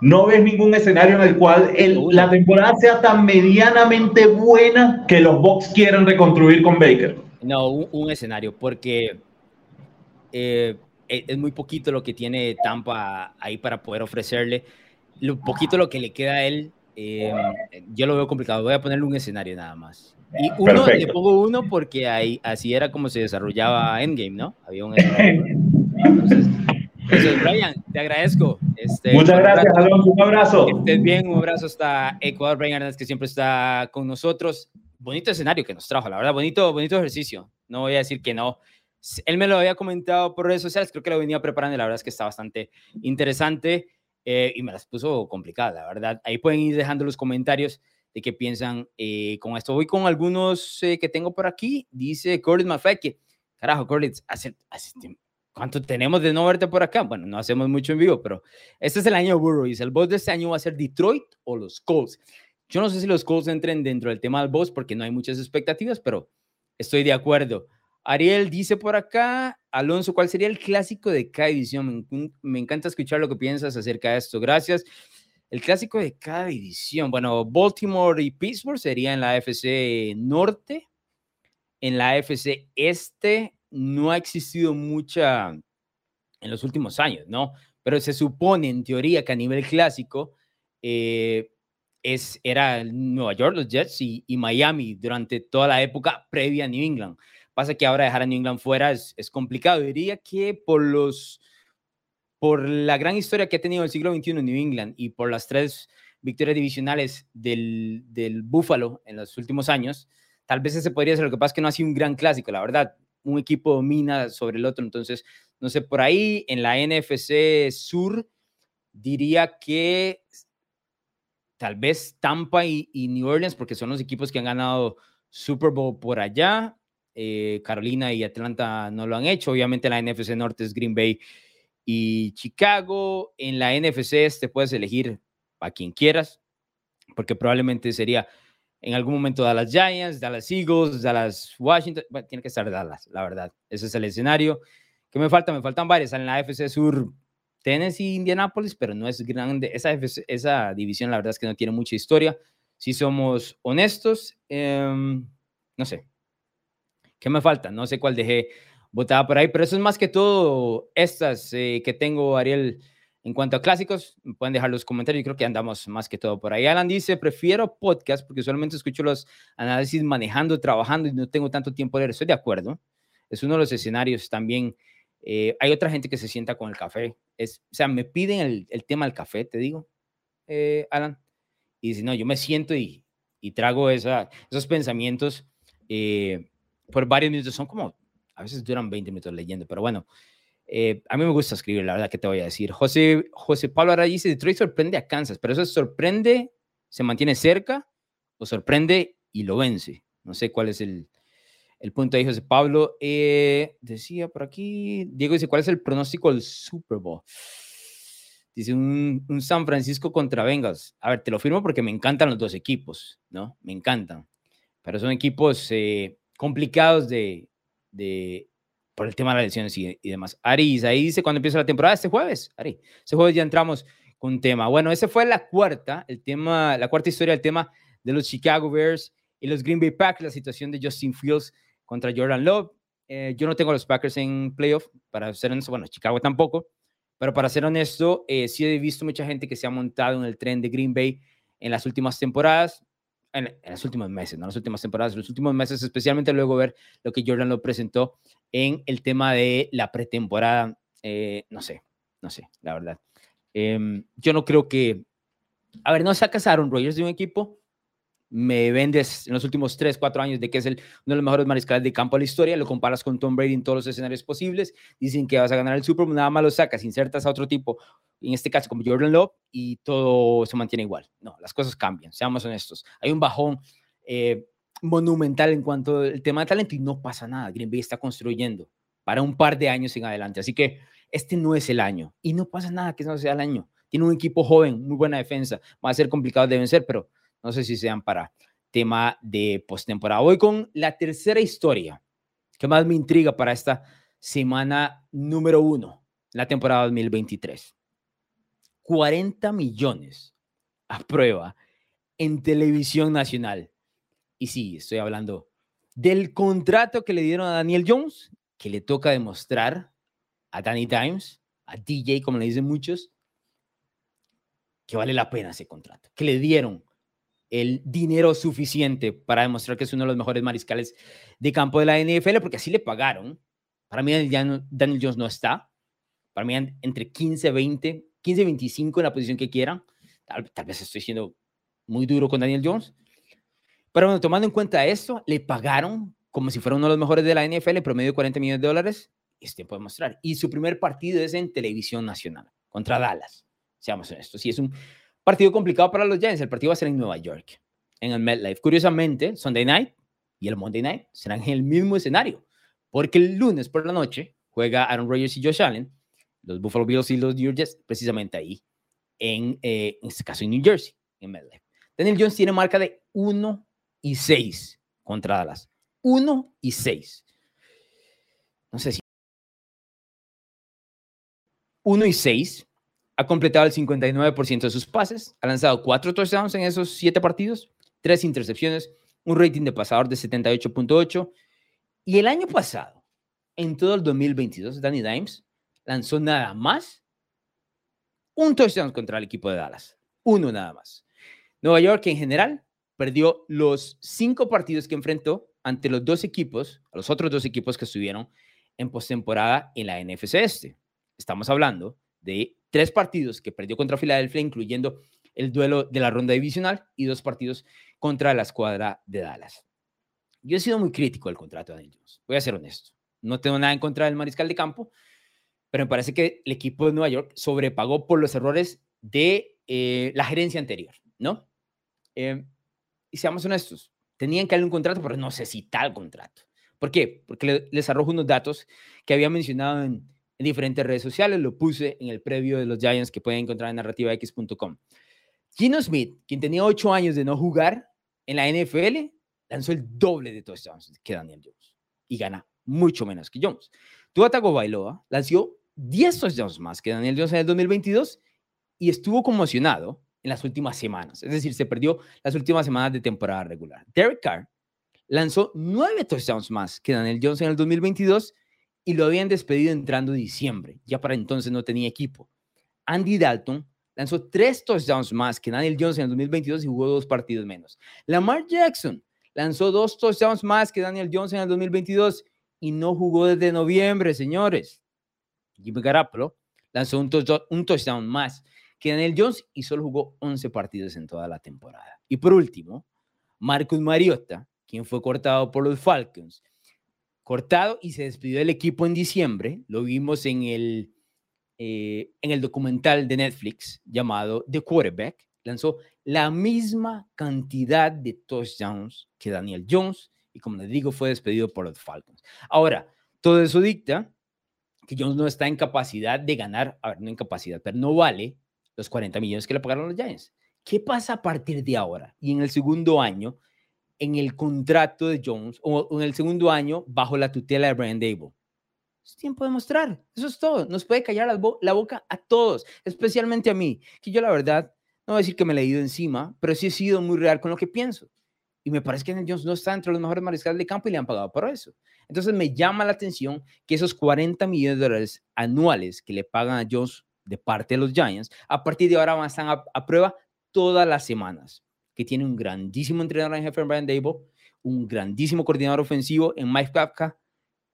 No ves ningún escenario en el cual la temporada sea tan medianamente buena que los Bucks quieran reconstruir con Baker. No, un, escenario, porque eh, e, es muy poquito lo que tiene Tampa ahí para poder ofrecerle. Lo poquito lo que le queda a él, eh, yo lo veo complicado. Voy a ponerle un escenario nada más. Y uno, le pongo uno porque ahí, así era como se desarrollaba Endgame, ¿no? Había un Entonces, entonces, Brian, te agradezco. Este, Muchas gracias, Alonso. Un abrazo. Que estés bien, un abrazo hasta Ecuador, Brian Hernández, que siempre está con nosotros. Bonito escenario que nos trajo, la verdad, bonito, bonito ejercicio. No voy a decir que no. Él me lo había comentado por redes sociales, creo que lo venía preparando y la verdad es que está bastante interesante eh, y me las puso complicadas, la verdad. Ahí pueden ir dejando los comentarios de qué piensan eh, con esto. Voy con algunos eh, que tengo por aquí. Dice Corlitz Mafek, carajo, Corlitz, hace, hace ¿Cuánto tenemos de no verte por acá? Bueno, no hacemos mucho en vivo, pero este es el año de Burrow. El boss de este año va a ser Detroit o los Colts. Yo no sé si los Colts entren dentro del tema del boss porque no hay muchas expectativas, pero estoy de acuerdo. Ariel dice por acá, Alonso, ¿cuál sería el clásico de cada división? Me, encanta escuchar lo que piensas acerca de esto. Gracias. El clásico de cada división. Bueno, Baltimore y Pittsburgh sería en la FC Norte. En la FC Este no ha existido mucha en los últimos años, ¿no? Pero se supone en teoría que a nivel clásico eh, es, era Nueva York, los Jets y, Miami durante toda la época previa a New England. Pasa que ahora dejar a New England fuera es, es complicado. Diría que por los por la gran historia que ha tenido el siglo XXI en New England y por las tres victorias divisionales del, Buffalo en los últimos años, tal vez ese podría ser lo que pasa que no ha sido un gran clásico, la verdad un equipo domina sobre el otro. Entonces, no sé, por ahí en la NFC Sur diría que tal vez Tampa y, New Orleans, porque son los equipos que han ganado Super Bowl por allá. Eh, Carolina y Atlanta no lo han hecho. Obviamente la NFC Norte es Green Bay y Chicago. En la NFC este puedes elegir a quien quieras, porque probablemente sería en algún momento Dallas Giants, Dallas Eagles, Dallas Washington. tiene que estar Dallas, la verdad. Ese es el escenario. ¿Qué me falta? Me faltan varias. En la AFC Sur, Tennessee, Indianapolis, pero no es grande. Esa, esa división, la verdad es que no tiene mucha historia. Si somos honestos, em, no sé. ¿Qué me falta? No sé cuál dejé botada por ahí, pero eso es más que todo estas eh, que tengo, Ariel en cuanto a clásicos, pueden dejar los comentarios. Yo creo que andamos más que todo por ahí. Alan dice, prefiero podcast porque solamente escucho los análisis manejando, trabajando y no tengo tanto tiempo de leer. Estoy de acuerdo. Es uno de los escenarios también. Eh, hay otra gente que se sienta con el café. Es, o sea, me piden el, el tema del café, te digo, eh, Alan. Y dice, no, yo me siento y, y trago esa, esos pensamientos eh, por varios minutos. Son como, a veces duran 20 minutos leyendo, pero bueno, eh, a mí me gusta escribir, la verdad que te voy a decir. José, José Pablo ahora dice, Detroit sorprende a Kansas, pero eso sorprende, se mantiene cerca o sorprende y lo vence. No sé cuál es el, el punto ahí, José Pablo. Eh, decía por aquí, Diego dice, ¿cuál es el pronóstico del Super Bowl? Dice un, un, San Francisco contra Bengals. A ver, te lo firmo porque me encantan los dos equipos, ¿no? Me encantan. Pero son equipos eh, complicados de, de, por el tema de las lesiones y, demás. Ari, ahí dice cuando empieza la temporada, este jueves, Ari, este jueves ya entramos con tema. Bueno, ese fue la cuarta, el tema, la cuarta historia, el tema de los Chicago Bears y los Green Bay Packers, la situación de Justin Fields contra Jordan Love. Eh, yo no tengo a los Packers en playoff, para ser honesto, bueno, Chicago tampoco, pero para ser honesto, eh, sí he visto mucha gente que se ha montado en el tren de Green Bay en las últimas temporadas en, los últimos meses, no las últimas temporadas, los últimos meses, especialmente luego ver lo que Jordan lo presentó en el tema de la pretemporada. Eh, no sé, no sé, la verdad. Em, yo no creo que. A ver, no sacas a Aaron Rodgers de un equipo, me vendes en los últimos 3, 4 años de que es el, uno de los mejores mariscales de campo de la historia, lo comparas con Tom Brady en todos los escenarios posibles, dicen que vas a ganar el Super Bowl, nada más lo sacas, insertas a otro tipo en este caso como Jordan Love, y todo se mantiene igual. No, las cosas cambian, seamos honestos. Hay un bajón eh, monumental en cuanto al tema de talento y no pasa nada. Green Bay está construyendo para un par de años en adelante. Así que este no es el año y no pasa nada que no sea el año. Tiene un equipo joven, muy buena defensa. Va a ser complicado de vencer, pero no sé si sean para tema de postemporada. Voy con la tercera historia que más me intriga para esta semana número uno, la temporada 2023. 40 millones a prueba en televisión nacional. Y sí, estoy hablando del contrato que le dieron a Daniel Jones, que le toca demostrar a Danny Dimes, a DJ, como le dicen muchos, que vale la pena ese contrato, que le dieron el dinero suficiente para demostrar que es uno de los mejores mariscales de campo de la NFL, porque así le pagaron. Para mí Daniel Jones no está. Para mí entre 15, 20, 15, 25 en la posición que quieran. Tal, vez estoy siendo muy duro con Daniel Jones. Pero bueno, tomando en cuenta esto, le pagaron como si fuera uno de los mejores de la NFL, en promedio de 40 millones de dólares. Es tiempo de mostrar. Y su primer partido es en televisión nacional contra Dallas. Seamos honestos. Y es un Partido complicado para los Giants. El partido va a ser en Nueva York, en el MetLife. Curiosamente, Sunday Night y el Monday Night serán en el mismo escenario, porque el lunes por la noche juega Aaron Rodgers y Josh Allen, los Buffalo Bills y los New Jets, precisamente ahí, en, eh, en este caso en New Jersey, en MetLife. Daniel Jones tiene marca de 1 y 6 contra Dallas. 1 y 6. No sé si. 1 y 6 ha completado el 59% de sus pases, ha lanzado cuatro touchdowns en esos siete partidos, tres intercepciones, un rating de pasador de 78.8. Y el año pasado, en todo el 2022, Danny Dimes lanzó nada más un touchdown contra el equipo de Dallas. Uno nada más. Nueva York en general perdió los cinco partidos que enfrentó ante los dos equipos, a los otros dos equipos que estuvieron en postemporada en la NFC Este. Estamos hablando de tres partidos que perdió contra Filadelfia, incluyendo el duelo de la ronda divisional y dos partidos contra la escuadra de Dallas. Yo he sido muy crítico del contrato de Daniel Jones, voy a ser honesto. No tengo nada en contra del mariscal de campo, pero me parece que el equipo de Nueva York sobrepagó por los errores de eh, la gerencia anterior, ¿no? Eh, y seamos honestos, tenían que darle un contrato, pero no sé si tal contrato. ¿Por qué? Porque les arrojo unos datos que había mencionado en, en diferentes redes sociales. Lo puse en el previo de los Giants que pueden encontrar en narrativax.com. Gino Smith, quien tenía ocho años de no jugar en la NFL, lanzó el doble de touchdowns que Daniel Jones y gana mucho menos que Jones. Tua Bailoa lanzó 10 touchdowns más que Daniel Jones en el 2022 y estuvo conmocionado en las últimas semanas. Es decir, se perdió las últimas semanas de temporada regular. Derek Carr lanzó 9 touchdowns más que Daniel Jones en el 2022 y lo habían despedido entrando diciembre. Ya para entonces no tenía equipo. Andy Dalton lanzó tres touchdowns más que Daniel Jones en el 2022 y jugó dos partidos menos. Lamar Jackson lanzó dos touchdowns más que Daniel Jones en el 2022 y no jugó desde noviembre, señores. Jimmy Garoppolo lanzó un, un touchdown más que Daniel Jones y solo jugó 11 partidos en toda la temporada. Y por último, Marcus Mariota, quien fue cortado por los Falcons cortado y se despidió del equipo en diciembre. Lo vimos en el, eh, en el documental de Netflix llamado The Quarterback. Lanzó la misma cantidad de touchdowns que Daniel Jones y como les digo, fue despedido por los Falcons. Ahora, todo eso dicta que Jones no está en capacidad de ganar, a ver, no en capacidad, pero no vale los 40 millones que le pagaron los Giants. ¿Qué pasa a partir de ahora y en el segundo año en el contrato de Jones o en el segundo año bajo la tutela de Brian Dable. Es tiempo de mostrar. Eso es todo. Nos puede callar la, boca a todos, especialmente a mí, que yo la verdad, no voy a decir que me he leído encima, pero sí he sido muy real con lo que pienso. Y me parece que Daniel Jones no está entre los mejores mariscales de campo y le han pagado por eso. Entonces me llama la atención que esos 40 millones de dólares anuales que le pagan a Jones de parte de los Giants, a partir de ahora van a estar a prueba todas las semanas que tiene un grandísimo entrenador en jefe en Brian Dable, un grandísimo coordinador ofensivo en Mike Kafka,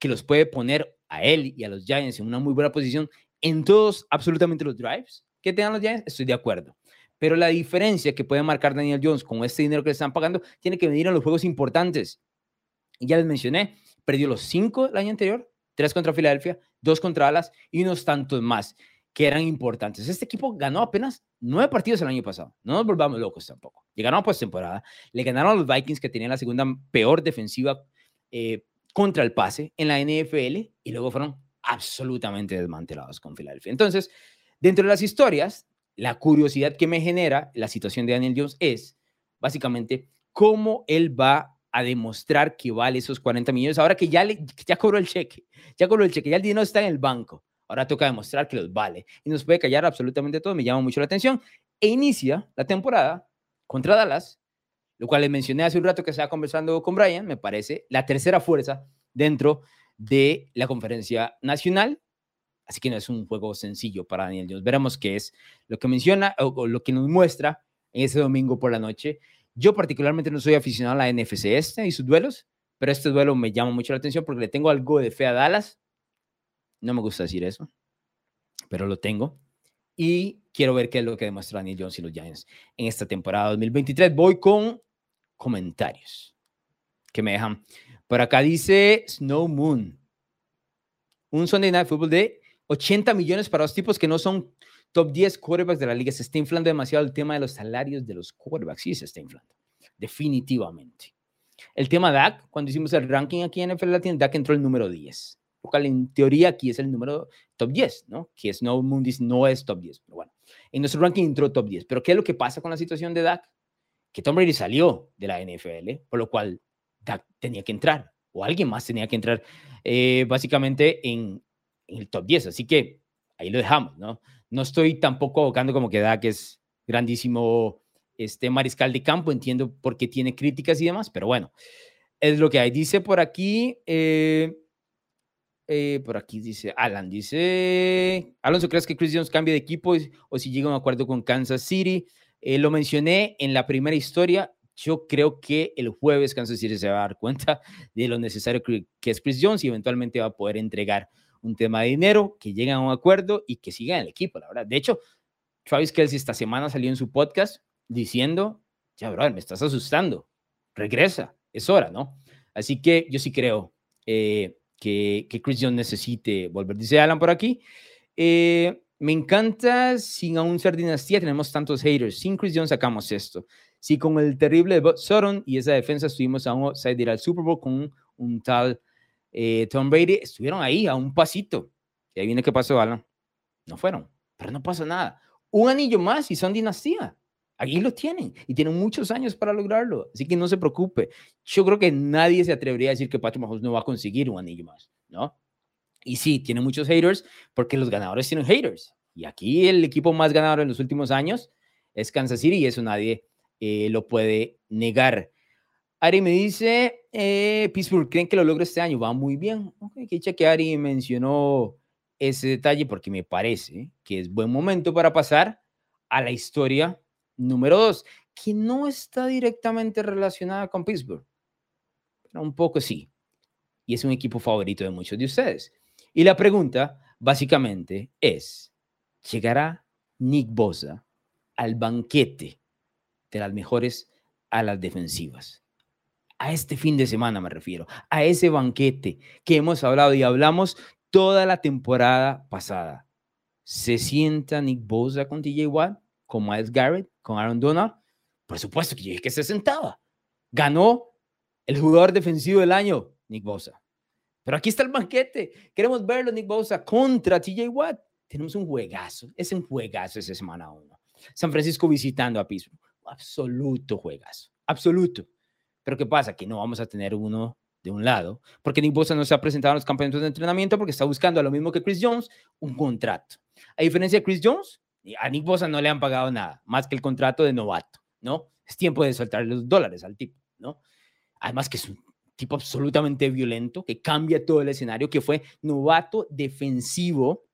que los puede poner a él y a los Giants en una muy buena posición en todos, absolutamente los drives que tengan los Giants, estoy de acuerdo. Pero la diferencia que puede marcar Daniel Jones con este dinero que le están pagando tiene que venir en los juegos importantes. Y ya les mencioné, perdió los cinco el año anterior, tres contra Filadelfia, dos contra Dallas y unos tantos más que eran importantes. Este equipo ganó apenas nueve partidos el año pasado. No nos volvamos locos tampoco. Llegaron a postemporada, le ganaron a los Vikings que tenían la segunda peor defensiva eh, contra el pase en la NFL y luego fueron absolutamente desmantelados con Filadelfia. Entonces, dentro de las historias, la curiosidad que me genera la situación de Daniel Jones es básicamente cómo él va a demostrar que vale esos 40 millones ahora que ya, le, ya cobró el cheque, ya cobró el cheque, ya el dinero está en el banco. Ahora toca demostrar que los vale. Y nos puede callar absolutamente todo. Me llama mucho la atención. E inicia la temporada contra Dallas lo cual le mencioné hace un rato que estaba conversando con Brian, me parece la tercera fuerza dentro de la conferencia nacional. Así que no es un juego sencillo para Daniel Jones. Veremos qué es lo que menciona o, lo que nos muestra en ese domingo por la noche. Yo particularmente no soy aficionado a la NFC este y sus duelos, pero este duelo me llama mucho la atención porque le tengo algo de fe a Dallas. No me gusta decir eso, pero lo tengo. Y quiero ver qué es lo que demuestra Daniel Jones y los Giants en esta temporada 2023. Voy con comentarios que me dejan. Por acá dice Snow Moon. Un Sunday Night Football de 80 millones para los tipos que no son top 10 quarterbacks de la liga. Se está inflando demasiado el tema de los salarios de los quarterbacks. Sí, se está inflando. Definitivamente. El tema DAC, cuando hicimos el ranking aquí en NFL Latin, DAC entró el número 10. Cual en teoría aquí es el número top 10, ¿no? Que Snow Moon dice no es top 10. Pero bueno, en nuestro ranking entró top 10. Pero ¿qué es lo que pasa con la situación de DAC? que Tom Brady salió de la NFL, por lo cual tenía que entrar, o alguien más tenía que entrar, eh, básicamente en, el top 10. Así que ahí lo dejamos, ¿no? No estoy tampoco abocando como que Dak es grandísimo este mariscal de campo, entiendo por qué tiene críticas y demás, pero bueno, es lo que hay. Dice por aquí, eh, eh, por aquí dice Alan, dice, Alonso, ¿crees que Chris Jones cambie de equipo o si llega a un acuerdo con Kansas City? Eh, lo mencioné en la primera historia. Yo creo que el jueves Kansas City se va a dar cuenta de lo necesario que, es Chris Jones y eventualmente va a poder entregar un tema de dinero, que lleguen a un acuerdo y que siga en el equipo, la verdad. De hecho, Travis Kelsey esta semana salió en su podcast diciendo, ya, brother, me estás asustando, regresa, es hora, ¿no? Así que yo sí creo eh, que, que Chris Jones necesite volver. Dice Alan por aquí. Eh, me encanta, sin aún ser dinastía, tenemos tantos haters. Sin Chris Jones sacamos esto. Si con el terrible Sutton y esa defensa estuvimos a un outside de ir al Super Bowl con un, tal eh, Tom Brady, estuvieron ahí a un pasito. Y ahí viene qué pasó, Alan. No fueron, pero no pasa nada. Un anillo más y son dinastía. Ahí lo tienen y tienen muchos años para lograrlo. Así que no se preocupe. Yo creo que nadie se atrevería a decir que Patrick Mahomes no va a conseguir un anillo más, ¿no? Y sí, tiene muchos haters porque los ganadores tienen haters. Y aquí el equipo más ganador en los últimos años es Kansas City y eso nadie eh, lo puede negar. Ari me dice, eh, Pittsburgh, ¿creen que lo logra este año? Va muy bien. Ok, que que Ari mencionó ese detalle porque me parece que es buen momento para pasar a la historia número dos, que no está directamente relacionada con Pittsburgh, pero un poco sí. Y es un equipo favorito de muchos de ustedes. Y la pregunta básicamente es, ¿llegará Nick Bosa al banquete de las mejores a las defensivas? A este fin de semana me refiero, a ese banquete que hemos hablado y hablamos toda la temporada pasada. ¿Se sienta Nick Bosa con TJ Watt, con Miles Garrett, con Aaron Donald? Por supuesto que yo dije que se sentaba. Ganó el jugador defensivo del año, Nick Bosa. Pero aquí está el banquete. Queremos verlo, Nick Bosa, contra TJ Watt. Tenemos un juegazo. Es un juegazo esa semana uno. San Francisco visitando a Pittsburgh. Absoluto juegazo. Absoluto. Pero ¿qué pasa? Que no vamos a tener uno de un lado, porque Nick Bosa no se ha presentado en los campamentos de entrenamiento porque está buscando a lo mismo que Chris Jones, un contrato. A diferencia de Chris Jones, a Nick Bosa no le han pagado nada, más que el contrato de novato, ¿no? Es tiempo de soltar los dólares al tipo, ¿no? Además que es un tipo absolutamente violento, que cambia todo el escenario, que fue novato defensivo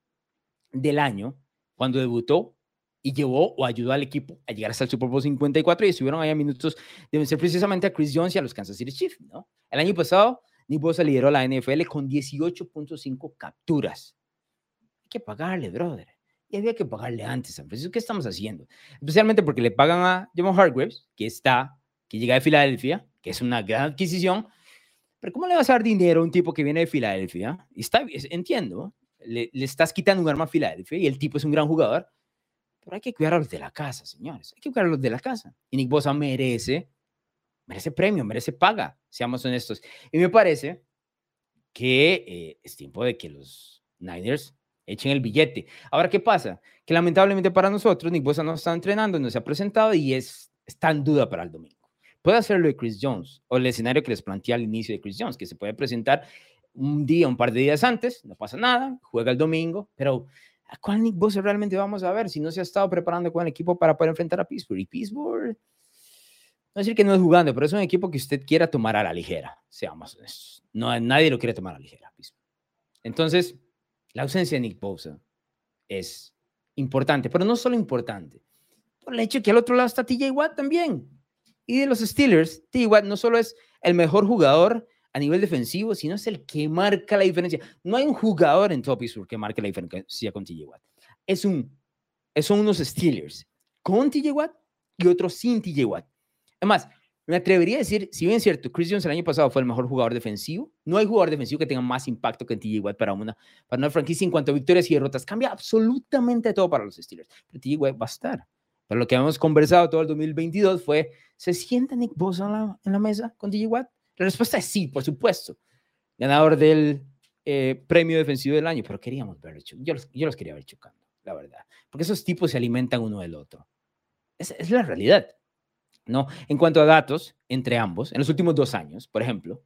del año cuando debutó y llevó o ayudó al equipo a llegar hasta el Super Bowl 54 y estuvieron ahí a minutos de vencer precisamente a Chris Jones y a los Kansas City Chiefs, ¿no? El año pasado, Nick Bosa lideró la NFL con 18.5 capturas. Hay que pagarle, brother. Y había que pagarle antes, San Francisco. ¿Qué estamos haciendo? Especialmente porque le pagan a Jamon Hargreaves, que está, que llega de Filadelfia, que es una gran adquisición, pero ¿cómo le vas a dar dinero a un tipo que viene de Filadelfia? Está, entiendo, le, le, estás quitando un arma a Filadelfia y el tipo es un gran jugador, pero hay que cuidar a los de la casa, señores. Hay que cuidar a los de la casa. Y Nick Bosa merece, merece premio, merece paga, seamos honestos. Y me parece que eh, es tiempo de que los Niners echen el billete. Ahora, ¿qué pasa? Que lamentablemente para nosotros, Nick Bosa no está entrenando, no se ha presentado y es, está en duda para el domingo. Puede hacerlo de Chris Jones o el escenario que les planteé al inicio de Chris Jones, que se puede presentar un día, un par de días antes, no pasa nada, juega el domingo, pero ¿a cuál Nick Bosa realmente vamos a ver si no se ha estado preparando con el equipo para poder enfrentar a Pittsburgh? Y Pittsburgh, no decir que no es jugando, pero es un equipo que usted quiera tomar a la ligera, seamos honestos. No, nadie lo quiere tomar a la ligera. Entonces, la ausencia de Nick Bosa es importante, pero no solo importante, por el hecho que al otro lado está TJ Watt también. Y de los Steelers, TJ Watt no solo es el mejor jugador a nivel defensivo, sino es el que marca la diferencia. No hay un jugador en Top Sur que marque la diferencia con TJ Watt. Es un, son unos Steelers con TJ Watt y otros sin TJ Watt. Además, me atrevería a decir, si bien es cierto, Chris Jones el año pasado fue el mejor jugador defensivo, no hay jugador defensivo que tenga más impacto que TJ Watt para una, para una franquicia en cuanto a victorias y derrotas. Cambia absolutamente todo para los Steelers. Pero TJ Watt va a estar. Pero lo que hemos conversado todo el 2022 fue, ¿se sienta Nick Bosa en la, mesa con TJ Watt? La respuesta es sí, por supuesto. Ganador del eh, premio defensivo del año, pero queríamos verlo. Yo yo los quería ver chocando, la verdad. Porque esos tipos se alimentan uno del otro. Es, es la realidad. ¿No? En cuanto a datos entre ambos, en los últimos dos años, por ejemplo,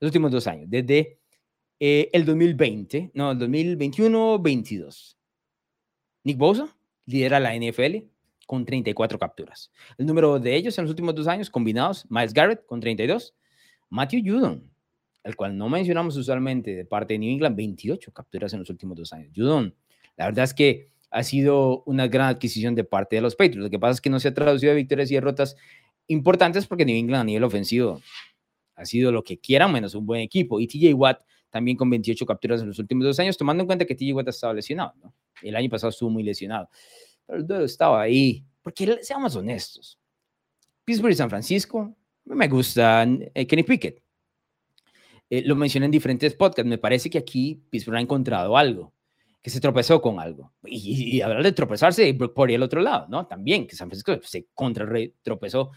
los últimos dos años, desde eh, el 2020, no, el 2021-22, Nick Bosa lidera la NFL con 34 capturas. El número de ellos en los últimos dos años combinados, Miles Garrett con 32, Matthew Judon, el cual no mencionamos usualmente de parte de New England, 28 capturas en los últimos dos años. Judon, la verdad es que ha sido una gran adquisición de parte de los Patriots. Lo que pasa es que no se ha traducido a victorias y derrotas importantes porque New England a nivel ofensivo ha sido lo que quieran menos un buen equipo. Y TJ Watt también con 28 capturas en los últimos dos años, tomando en cuenta que TJ Watt ha estado lesionado. El año pasado estuvo muy lesionado. Pero el duelo estaba ahí. Porque seamos honestos. Pittsburgh y San Francisco, me gusta eh, Kenny Pickett. Eh, lo mencioné en diferentes podcasts. Me parece que aquí Pittsburgh ha encontrado algo que se tropezó con algo. Y, hablar de tropezarse, por el otro lado, ¿no? También, que San Francisco se contra tropezó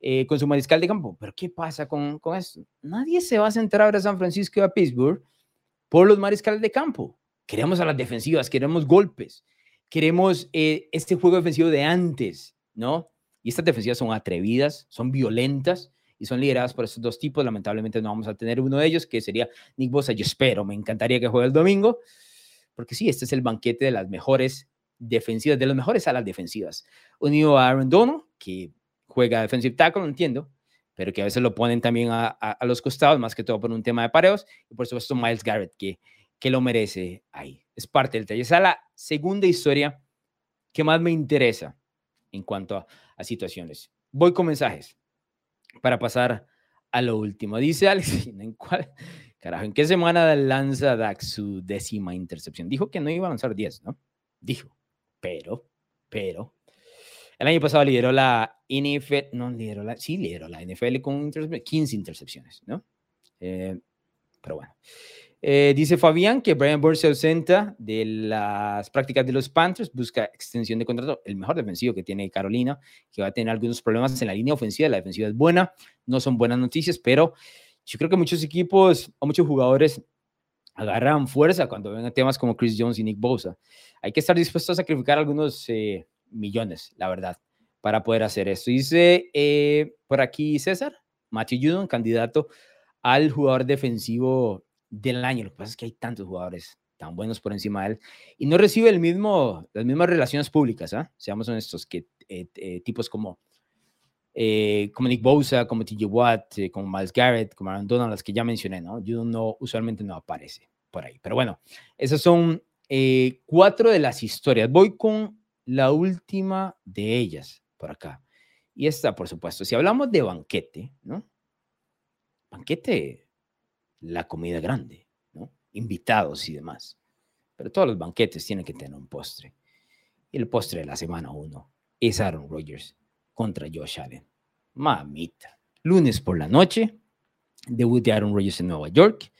eh, con su mariscal de campo. Pero ¿qué pasa con, con esto? Nadie se va a centrar a San Francisco y a Pittsburgh por los mariscales de campo. Queremos a las defensivas, queremos golpes, queremos eh, este juego defensivo de antes, ¿no? Y estas defensivas son atrevidas, son violentas y son lideradas por estos dos tipos. Lamentablemente no vamos a tener uno de ellos, que sería Nick Bosa. Yo espero, me encantaría que juegue el domingo porque sí, este es el banquete de las mejores defensivas, de los mejores alas defensivas. Unido a Aaron Donald, que juega defensive tackle, no entiendo, pero que a veces lo ponen también a, los costados, más que todo por un tema de pareos, y por supuesto Miles Garrett, que, que lo merece ahí. Es parte del taller. Esa es la segunda historia que más me interesa en cuanto a, a situaciones. Voy con mensajes para pasar a lo último. Dice Alex, ¿en cuál, Carajo, ¿en qué semana lanza Dax su décima intercepción? Dijo que no iba a lanzar 10, ¿no? Dijo, pero, pero, el año pasado lideró la NFL, no lideró la, sí lideró la NFL con 15 intercepciones, ¿no? Eh, pero bueno. Eh, dice Fabián que Brian Burns se ausenta de las prácticas de los Panthers, busca extensión de contrato, el mejor defensivo que tiene Carolina, que va a tener algunos problemas en la línea ofensiva, la defensiva es buena, no son buenas noticias, pero yo creo que muchos equipos o muchos jugadores agarran fuerza cuando ven temas como Chris Jones y Nick Bosa. Hay que estar dispuestos a sacrificar algunos eh, millones, la verdad, para poder hacer esto. Dice eh, por aquí César, Matthew Judon, candidato al jugador defensivo del año. Lo que pasa es que hay tantos jugadores tan buenos por encima de él y no recibe el mismo, las mismas relaciones públicas, ¿ah? seamos honestos, que eh, tipos como eh, como Nick Bosa, como TJ Watt, eh, como Miles Garrett, como Aaron Donald, las que ya mencioné, ¿no? Yo no, usualmente no aparece por ahí. Pero bueno, esas son eh, cuatro de las historias. Voy con la última de ellas por acá. Y esta, por supuesto, si hablamos de banquete, ¿no? Banquete, la comida grande, ¿no? Invitados y demás. Pero todos los banquetes tienen que tener un postre. Y el postre de la semana uno es Aaron Rodgers contra Josh Allen. Mamita. Lunes por la noche, debut de en Nueva York.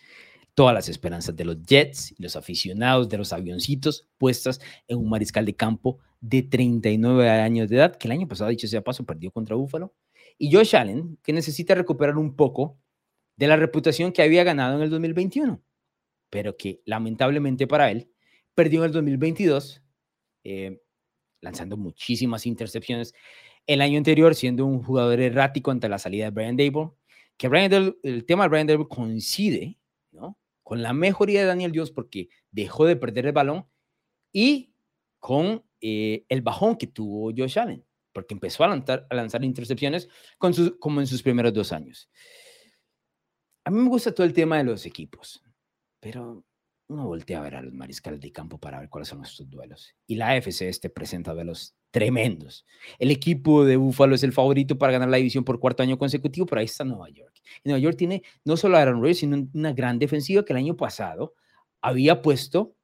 Todas las esperanzas de los Jets y los aficionados de los avioncitos puestas en un mariscal de campo de 39 años de edad, que el año pasado, dicho sea paso, perdió contra Buffalo. Y Josh Allen, que necesita recuperar un poco de la reputación que había ganado en el 2021, pero que lamentablemente para él perdió en el 2022, eh, lanzando muchísimas intercepciones el año anterior siendo un jugador errático ante la salida de Brian Dable, que Brian el tema de Brian Dable coincide con la mejoría de Daniel Jones porque dejó de perder el balón y con eh, el bajón que tuvo Josh Allen. porque empezó a lanzar, a lanzar intercepciones con sus, como en sus primeros dos años. A mí me gusta todo el tema de los equipos, pero uno voltea a ver a los mariscales de campo para ver cuáles son estos duelos. Y la AFC este presenta duelos tremendos. El equipo de Buffalo es el favorito para ganar la división por cuarto año consecutivo, pero ahí está Nueva York. Y Nueva York tiene no solo a Aaron Rodgers, sino una gran defensiva que el año pasado había puesto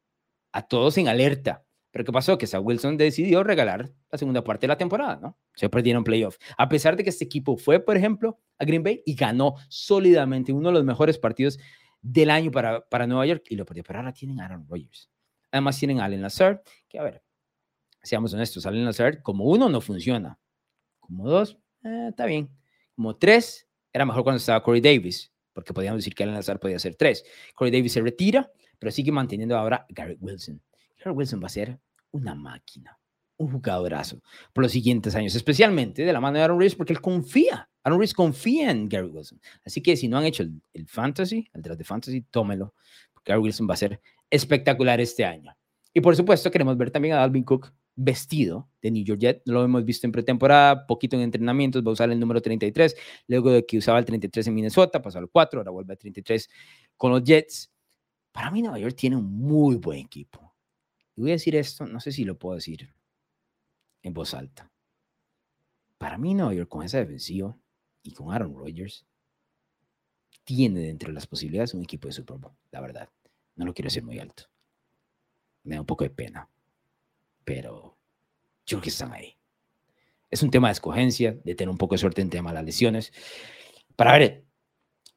a todos en alerta. Pero ¿qué pasó? Que Sam Wilson decidió regalar la segunda parte de la temporada, ¿no? Se perdieron playoff. A pesar de que este equipo fue, por ejemplo, a Green Bay y ganó sólidamente uno de los mejores partidos del año para, para Nueva York y lo perdió. Pero ahora tienen a Aaron Rodgers. Además tienen a Allen Lazard, que a ver, seamos honestos, Allen Lazard como uno no funciona. Como dos, eh, está bien. Como tres, era mejor cuando estaba Corey Davis, porque podíamos decir que Allen Lazard podía ser tres. Corey Davis se retira, pero sigue manteniendo ahora Garrett Wilson. Garrett Wilson va a ser una máquina, un jugadorazo por los siguientes años, especialmente de la mano de Aaron Rodgers, porque él confía. Aaron Rodgers confía en Garrett Wilson. Así que si no han hecho el, el fantasy, el draft de fantasy, tómelo, porque Garrett Wilson va a ser espectacular este año. Y por supuesto, queremos ver también a Dalvin Cook vestido de New York Jet. Lo hemos visto en pretemporada, poquito en entrenamientos, va a usar el número 33, luego de que usaba el 33 en Minnesota, pasó al 4, ahora vuelve al 33 con los Jets. Para mí Nueva York tiene un muy buen equipo. Y voy a decir esto, no sé si lo puedo decir en voz alta. Para mí Nueva York con esa defensiva y con Aaron Rodgers tiene dentro de las posibilidades un equipo de Super Bowl, la verdad. No lo quiero decir muy alto. Me da un poco de pena pero yo creo que están ahí. Es un tema de escogencia, de tener un poco de suerte en tema de las lesiones. Para ver,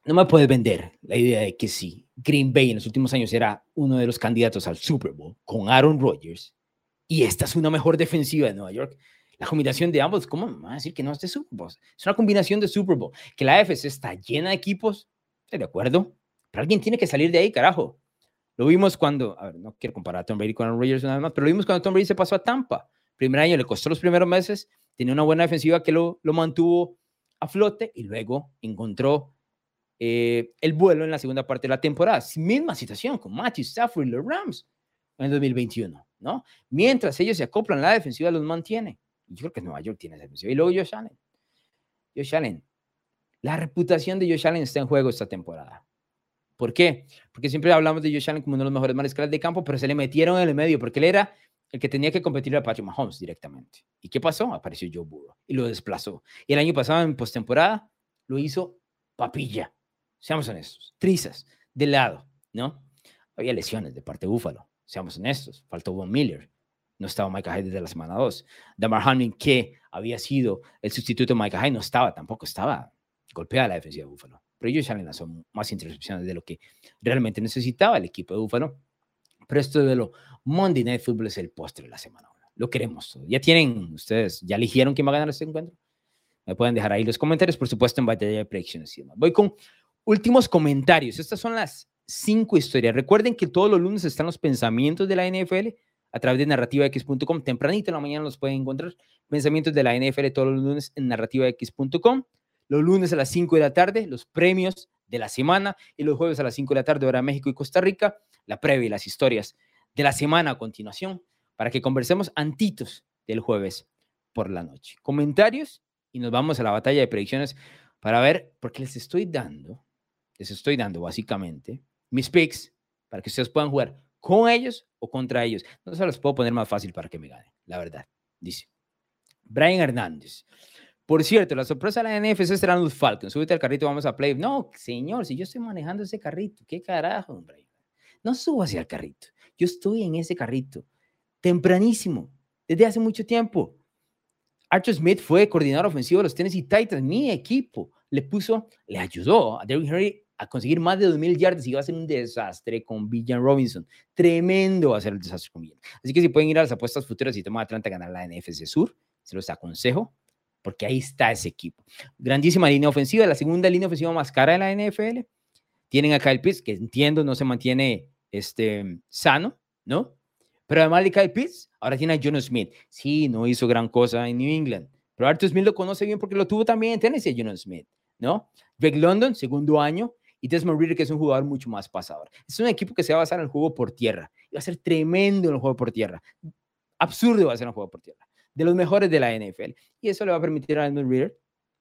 no me puedes vender la idea de que si Green Bay en los últimos años era uno de los candidatos al Super Bowl con Aaron Rodgers y esta es una mejor defensiva de Nueva York. La combinación de ambos, ¿cómo me van a decir que no es de Super Bowl? Es una combinación de Super Bowl. Que la AFC está llena de equipos, estoy de acuerdo, pero alguien tiene que salir de ahí, carajo. Lo vimos cuando, a ver, no quiero comparar a Tom Brady con Aaron Rodgers nada más, pero lo vimos cuando Tom Brady se pasó a Tampa. Primer año le costó los primeros meses, tenía una buena defensiva que lo, lo mantuvo a flote y luego encontró eh, el vuelo en la segunda parte de la temporada. Misma situación con Matthew Stafford y los Rams en el 2021, ¿no? Mientras ellos se acoplan, la defensiva los mantiene. Yo creo que Nueva York tiene esa defensiva. Y luego Josh Allen. Josh Allen. La reputación de Josh Allen está en juego esta temporada. ¿Por qué? Porque siempre hablamos de Josh Allen como uno de los mejores mariscales de campo, pero se le metieron en el medio porque él era el que tenía que competir a Patrick Mahomes directamente. ¿Y qué pasó? Apareció Joe Burrow y lo desplazó. Y el año pasado en postemporada lo hizo papilla. Seamos honestos. Trizas, de lado, ¿no? Había lesiones de parte de Búfalo. Seamos honestos. Faltó Von Miller. No estaba Micah Hyde desde la semana 2. Damar Hamlin, que había sido el sustituto de Micah Hyde, no estaba tampoco. Estaba golpeada la defensiva de Búfalo pero ellos salen son más intercepciones de lo que realmente necesitaba el equipo de Búfalo. Pero esto de lo Monday Night Football es el postre de la semana Lo queremos. Ya tienen, ustedes, ya eligieron quién va a ganar este encuentro. Me pueden dejar ahí los comentarios, por supuesto, en batalla de predicciones Voy con últimos comentarios. Estas son las cinco historias. Recuerden que todos los lunes están los pensamientos de la NFL a través de narrativax.com. Tempranito en la mañana los pueden encontrar. Pensamientos de la NFL todos los lunes en narrativax.com los lunes a las 5 de la tarde, los premios de la semana, y los jueves a las 5 de la tarde, hora México y Costa Rica, la previa y las historias de la semana a continuación, para que conversemos antitos del jueves por la noche. Comentarios y nos vamos a la batalla de predicciones para ver, porque les estoy dando, les estoy dando básicamente mis picks para que ustedes puedan jugar con ellos o contra ellos. No se los puedo poner más fácil para que me ganen, la verdad. Dice Brian Hernández. Por cierto, la sorpresa de la NFC serán los Falcons. Súbete al carrito, vamos a play. No, señor, si yo estoy manejando ese carrito, ¿qué carajo, hombre? No subo hacia el carrito. Yo estoy en ese carrito. Tempranísimo, desde hace mucho tiempo. Archer Smith fue coordinador ofensivo de los Tennessee Titans. Mi equipo le puso, le ayudó a Derrick Henry a conseguir más de 2.000 yardas y va a ser un desastre con Villan Robinson. Tremendo va a ser el desastre con Villan. Así que si pueden ir a las apuestas futuras y tomar Atlanta a ganar la NFC Sur, se los aconsejo porque ahí está ese equipo. Grandísima línea ofensiva, la segunda línea ofensiva más cara de la NFL. Tienen a Kyle Pitts, que entiendo no se mantiene este, sano, ¿no? Pero además de Kyle Pitts, ahora tiene a John Smith. Sí, no hizo gran cosa en New England, pero Arthur Smith lo conoce bien porque lo tuvo también en Tennessee, John Smith, ¿no? Greg London, segundo año, y Desmond Reader, que es un jugador mucho más pasador. Es un equipo que se va a basar en el juego por tierra. Y va a ser tremendo en el juego por tierra. Absurdo va a ser en el juego por tierra. De los mejores de la NFL. Y eso le va a permitir a Edmund Reader,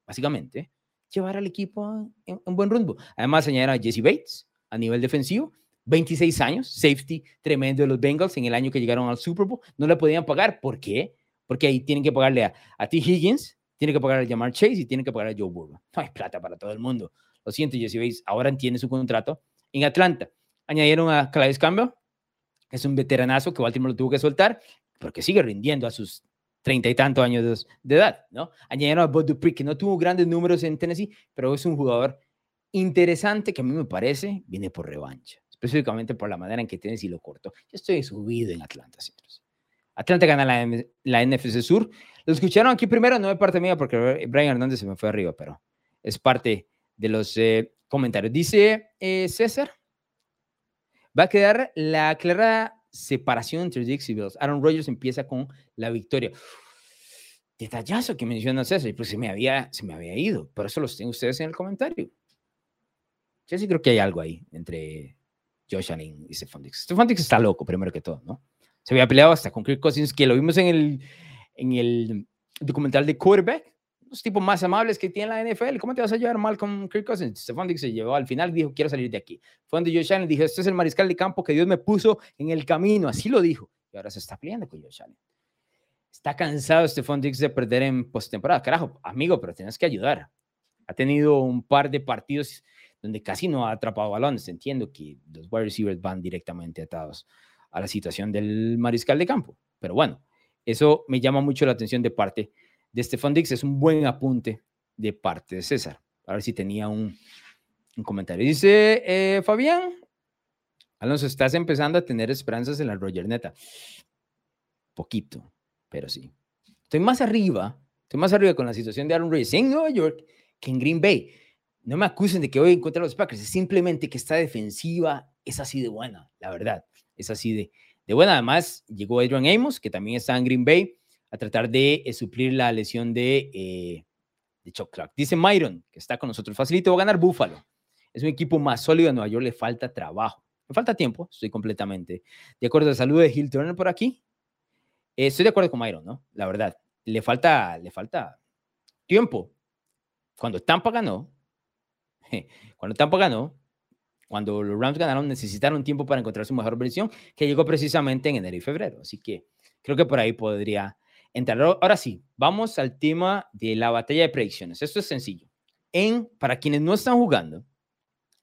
básicamente, llevar al equipo en un buen rumbo. Además, añadir a Jesse Bates a nivel defensivo, 26 años, safety tremendo de los Bengals en el año que llegaron al Super Bowl. No le podían pagar. ¿Por qué? Porque ahí tienen que pagarle a, a T. Higgins, tienen que pagar a Jamar Chase y tienen que pagar a Joe Burrow. No hay plata para todo el mundo. Lo siento, Jesse Bates ahora entiende su contrato en Atlanta. Añadieron a Calais Campbell, que es un veteranazo que Baltimore lo tuvo que soltar, porque sigue rindiendo a sus treinta y tantos años de, edad, ¿no? Añadieron a Bud Dupree, que no tuvo grandes números en Tennessee, pero es un jugador interesante que a mí me parece viene por revancha, específicamente por la manera en que Tennessee lo cortó. Yo estoy subido en Atlanta, señores. Atlanta gana la, la NFC Sur. Lo escucharon aquí primero, no es parte mía porque Brian Hernández se me fue arriba, pero es parte de los eh, comentarios. Dice eh, César, va a quedar la clara separación entre Dix y Bills. Aaron Rodgers empieza con la victoria. Detallazo que menciona César, pues se me había, se me había ido, por eso los tengo ustedes en el comentario. Yo sí creo que hay algo ahí entre Josh Allen y Stephon Dix. Stephon Dix está loco, primero que todo, ¿no? Se había peleado hasta con Kirk Cousins, que lo vimos en el, en el documental de quarterback, los tipos más amables que tiene la NFL. ¿Cómo te vas a llevar mal con Kirk Cousins? Stephon Dix se llevó al final, dijo, quiero salir de aquí. Fue donde Josh Allen dijo, este es el mariscal de campo que Dios me puso en el camino. Así lo dijo. Y ahora se está peleando con Josh Allen. Está cansado Stephon Dix de perder en postemporada. Carajo, amigo, pero tienes que ayudar. Ha tenido un par de partidos donde casi no ha atrapado balones. Entiendo que los wide receivers van directamente atados a la situación del mariscal de campo. Pero bueno, eso me llama mucho la atención de parte de Stefan Dix. Es un buen apunte de parte de César. A ver si tenía un, un comentario. Dice eh, Fabián, Alonso, estás empezando a tener esperanzas en la Roger Neta. Poquito, pero sí. Estoy más arriba, estoy más arriba con la situación de Aaron Rodgers en Nueva York que en Green Bay. No me acusen de que voy a encontrar los Packers, es simplemente que esta defensiva es así de buena, la verdad. Es así de, de buena. Además, llegó Adrian Amos, que también está en Green Bay a tratar de eh, suplir la lesión de, eh, de Chuck Clark. Dice Myron, que está con nosotros. Facilito, va a ganar Buffalo. Es un equipo más sólido. A Nueva York le falta trabajo. Me falta tiempo, estoy completamente de acuerdo. Saludo de Hill Turner por aquí. Eh, estoy de acuerdo con Myron, ¿no? La verdad, le falta, le falta tiempo. Cuando Tampa ganó, cuando Tampa ganó, cuando los Rams ganaron, necesitaron tiempo para encontrar su mejor versión, que llegó precisamente en enero y febrero. Así que creo que por ahí podría Ahora sí, vamos al tema de la batalla de predicciones. Esto es sencillo. En, para quienes no están jugando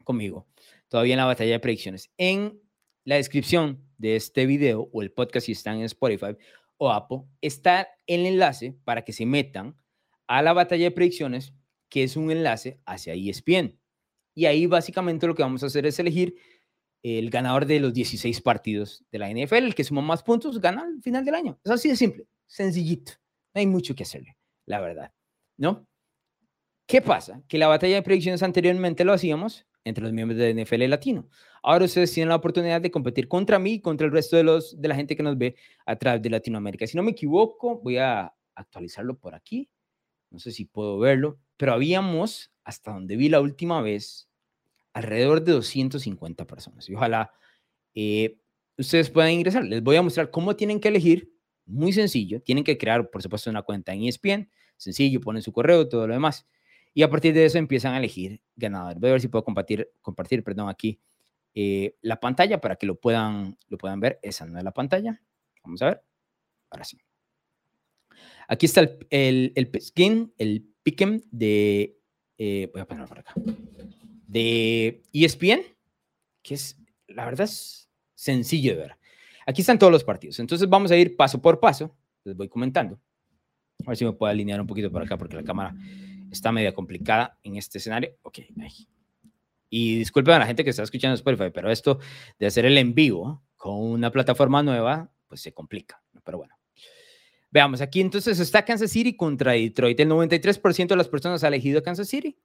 conmigo, todavía en la batalla de predicciones, en la descripción de este video o el podcast si están en Spotify o Apple, está el enlace para que se metan a la batalla de predicciones, que es un enlace hacia ESPN. Y ahí básicamente lo que vamos a hacer es elegir el ganador de los 16 partidos de la NFL, el que suma más puntos, gana al final del año. Es así de simple sencillito. No hay mucho que hacerle, la verdad. ¿No? ¿Qué pasa? Que la batalla de predicciones anteriormente lo hacíamos entre los miembros de NFL Latino. Ahora ustedes tienen la oportunidad de competir contra mí y contra el resto de, los, de la gente que nos ve a través de Latinoamérica. Si no me equivoco, voy a actualizarlo por aquí. No sé si puedo verlo, pero habíamos, hasta donde vi la última vez, alrededor de 250 personas. Y ojalá eh, ustedes puedan ingresar. Les voy a mostrar cómo tienen que elegir muy sencillo. Tienen que crear, por supuesto, una cuenta en ESPN. Sencillo, ponen su correo, todo lo demás. Y a partir de eso empiezan a elegir ganador. Voy a ver si puedo compartir, compartir perdón, aquí eh, la pantalla para que lo puedan, lo puedan ver. Esa no es la pantalla. Vamos a ver. Ahora sí. Aquí está el, el, el skin, el pick'em de. Eh, voy a ponerlo por acá. De ESPN, que es, la verdad, es sencillo de ver. Aquí están todos los partidos. Entonces vamos a ir paso por paso. Les voy comentando. A ver si me puedo alinear un poquito por acá porque la cámara está media complicada en este escenario. Ok, ahí. Y disculpen a la gente que está escuchando Spotify, pero esto de hacer el en vivo con una plataforma nueva, pues se complica. Pero bueno. Veamos, aquí entonces está Kansas City contra Detroit. El 93% de las personas ha elegido Kansas City,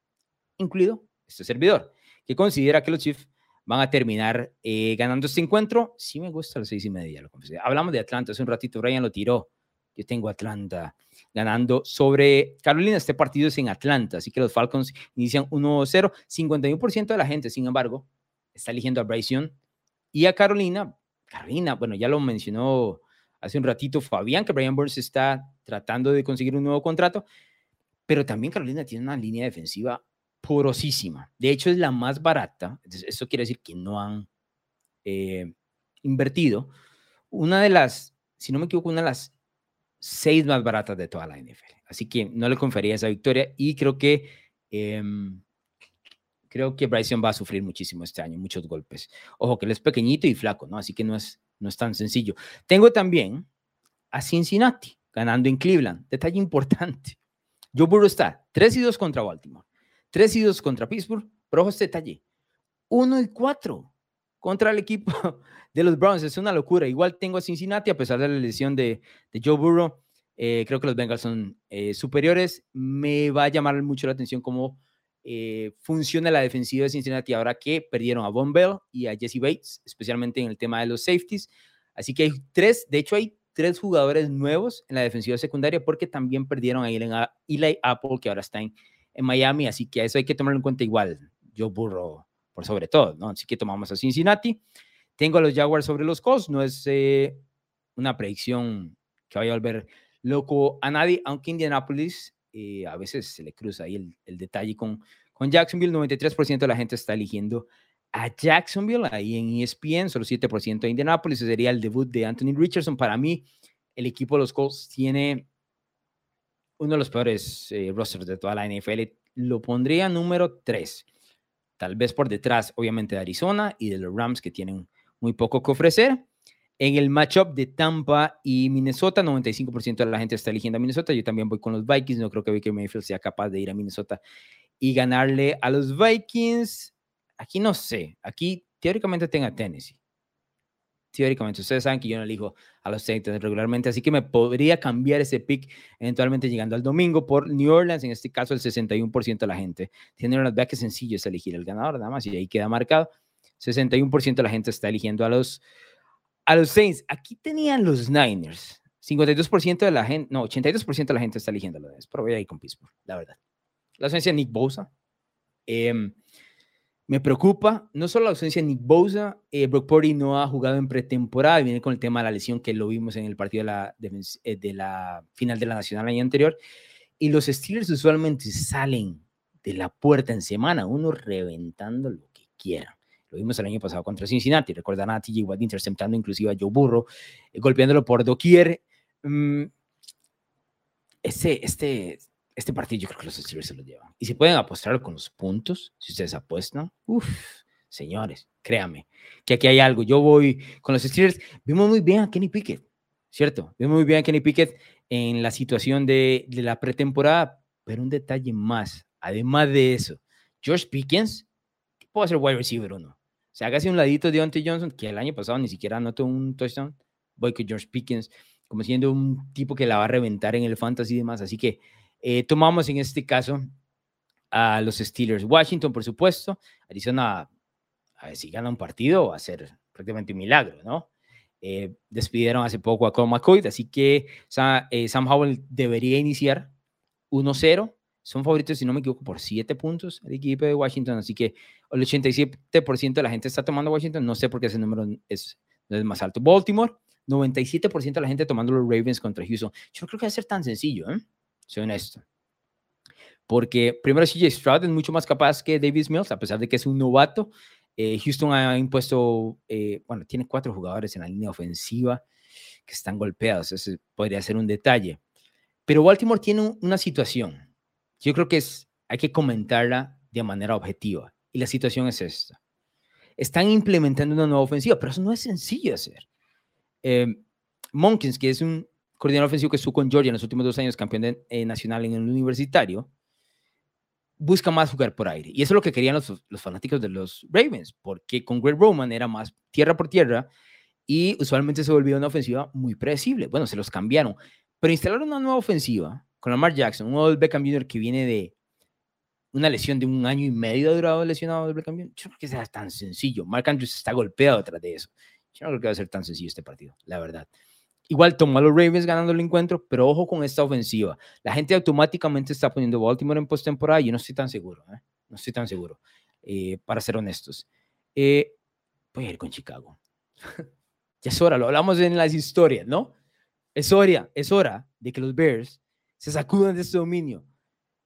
incluido este servidor, que considera que los Chiefs van a terminar eh, ganando este encuentro. Sí me gusta las seis y media, lo confesé. Hablamos de Atlanta hace un ratito, Ryan lo tiró. Yo tengo Atlanta ganando sobre Carolina. Este partido es en Atlanta, así que los Falcons inician 1-0. 51% de la gente, sin embargo, está eligiendo a Bryce Young y a Carolina. Carolina, bueno, ya lo mencionó hace un ratito Fabián, que Brian Burns está tratando de conseguir un nuevo contrato, pero también Carolina tiene una línea defensiva De hecho, es la más barata. Eso quiere decir que no han eh, invertido. Una de las, si no me equivoco, una de las seis más baratas de toda la NFL. Así que no le confería esa victoria y creo que em, creo que Bryson va a sufrir muchísimo este año, muchos golpes. Ojo que él es pequeñito y flaco, ¿no? Así que no es, no es tan sencillo. Tengo también a Cincinnati ganando en Cleveland. Detalle importante. Joe Burrow está 3 y 2 contra Baltimore, 3 y 2 contra Pittsburgh, pero ojo este detalle. 1 y 4 contra el equipo de los Browns. Es una locura. Igual tengo a Cincinnati a pesar de la lesión de, de Joe Burrow. Eh, creo que los Bengals son eh, superiores. Me va a llamar mucho la atención cómo eh, funciona la defensiva de Cincinnati ahora que perdieron a Von Bell y a Jesse Bates, especialmente en el tema de los safeties. Así que hay tres, de hecho hay tres jugadores nuevos en la defensiva secundaria porque también perdieron a Eli, Apple, que ahora está en, en, Miami, así que eso hay que tomarlo en cuenta igual. Yo burro por sobre todo, ¿no? Así que tomamos a Cincinnati. Tengo a los Jaguars sobre los Colts, no es eh, una predicción que vaya a volver loco a nadie, aunque Indianapolis eh, a veces se le cruza ahí el, el detalle con, con Jacksonville, 93% de la gente está eligiendo a Jacksonville, ahí en ESPN, solo 7% de Indianapolis, ese sería el debut de Anthony Richardson. Para mí, el equipo de los Colts tiene uno de los peores eh, rosters de toda la NFL. Lo pondría número 3, tal vez por detrás, obviamente, de Arizona y de los Rams, que tienen muy poco que ofrecer. En el matchup de Tampa y Minnesota, 95% de la gente está eligiendo a Minnesota. Yo también voy con los Vikings. No creo que Baker Mayfield sea capaz de ir a Minnesota y ganarle a los Vikings. Aquí no sé. Aquí teóricamente tenga Tennessee. Teóricamente, ustedes saben que yo no elijo a los Saints regularmente, así que me podría cambiar ese pick eventualmente llegando al domingo por New Orleans. En este caso, el 61% de la gente tiene una verdad que sencillo es elegir el ganador, nada más, y ahí queda marcado. 61% de la gente está eligiendo a los, a los Saints. Aquí tenían los Niners. 52% de la gente, no, 82% de la gente está eligiendo a los Niners, pero voy a ir con Pittsburgh, la verdad. La ausencia de Nick Bosa. Eh, me preocupa no solo la ausencia de Nick Bosa, eh, Brock Purdy no ha jugado en pretemporada, viene con el tema de la lesión que lo vimos en el partido de la, eh, de, la final de la Nacional el año anterior. Y los Steelers usualmente salen de la puerta en semana, uno reventando lo que quiera. Lo vimos el año pasado contra Cincinnati, recuerdan a TJ Watt interceptando inclusive a Joe Burrow, eh, golpeándolo por doquier. Mm, este, este partido yo creo que los Steelers se lo llevan. Y si pueden apostar con los puntos, si ustedes apuestan, uff, señores, créanme, que aquí hay algo. Yo voy con los Steelers. Vimos muy bien a Kenny Pickett, ¿cierto? Vimos muy bien a Kenny Pickett en la situación de, de la pretemporada, pero un detalle más, además de eso, George Pickens puede ser wide receiver uno. O sea, hágase un ladito de Deontay Johnson, que el año pasado ni siquiera anotó un touchdown. Voy con George Pickens como siendo un tipo que la va a reventar en el fantasy y demás. Así que eh, tomamos en este caso a los Steelers. Washington, por supuesto. Arizona, a ver si gana un partido, va a ser prácticamente un milagro, ¿no? Eh, despidieron hace poco a Cole McCoy, así que eh, Sam Howell debería iniciar 1-0. Son favoritos, si no me equivoco, por 7 puntos el equipo de Washington, así que el 87% de la gente está tomando Washington. No sé por qué ese número es, no es más alto. Baltimore, 97% de la gente tomando los Ravens contra Houston. Yo no creo que va a ser tan sencillo, ¿eh? Soy honesto. Porque primero CJ Stroud es mucho más capaz que Davis Mills, a pesar de que es un novato. Eh, Houston ha impuesto, eh, bueno, tiene cuatro jugadores en la línea ofensiva que están golpeados, ese podría ser un detalle. Pero Baltimore tiene una situación, yo creo que es, hay que comentarla de manera objetiva, y la situación es esta. Están implementando una nueva ofensiva, pero eso no es sencillo hacer. Eh, Monkins, que es un coordinador ofensivo que estuvo con Georgia en los últimos dos años, campeón eh, nacional en el universitario, busca más jugar por aire. Y eso es lo que querían los, los fanáticos de los Ravens, porque con Greg Roman era más tierra por tierra y usualmente se volvió una ofensiva muy predecible. Bueno, se los cambiaron, pero instalaron una nueva ofensiva con Lamar Jackson, un Odell Beckham Jr. que viene de una lesión de un año y medio durado lesionado del Beckham Jr. Yo no creo que sea tan sencillo. Mark Andrews está golpeado detrás de eso. Yo no creo que va a ser tan sencillo este partido, la verdad. Igual tomó a los Ravens ganando el encuentro, pero ojo con esta ofensiva. La gente automáticamente está poniendo Baltimore en postemporada y yo no estoy tan seguro. ¿eh? No estoy tan seguro, eh, para ser honestos. Eh, voy a ir con Chicago. ya es hora, lo hablamos en las historias, ¿no? Es hora, es hora de que los Bears se sacudan de este dominio.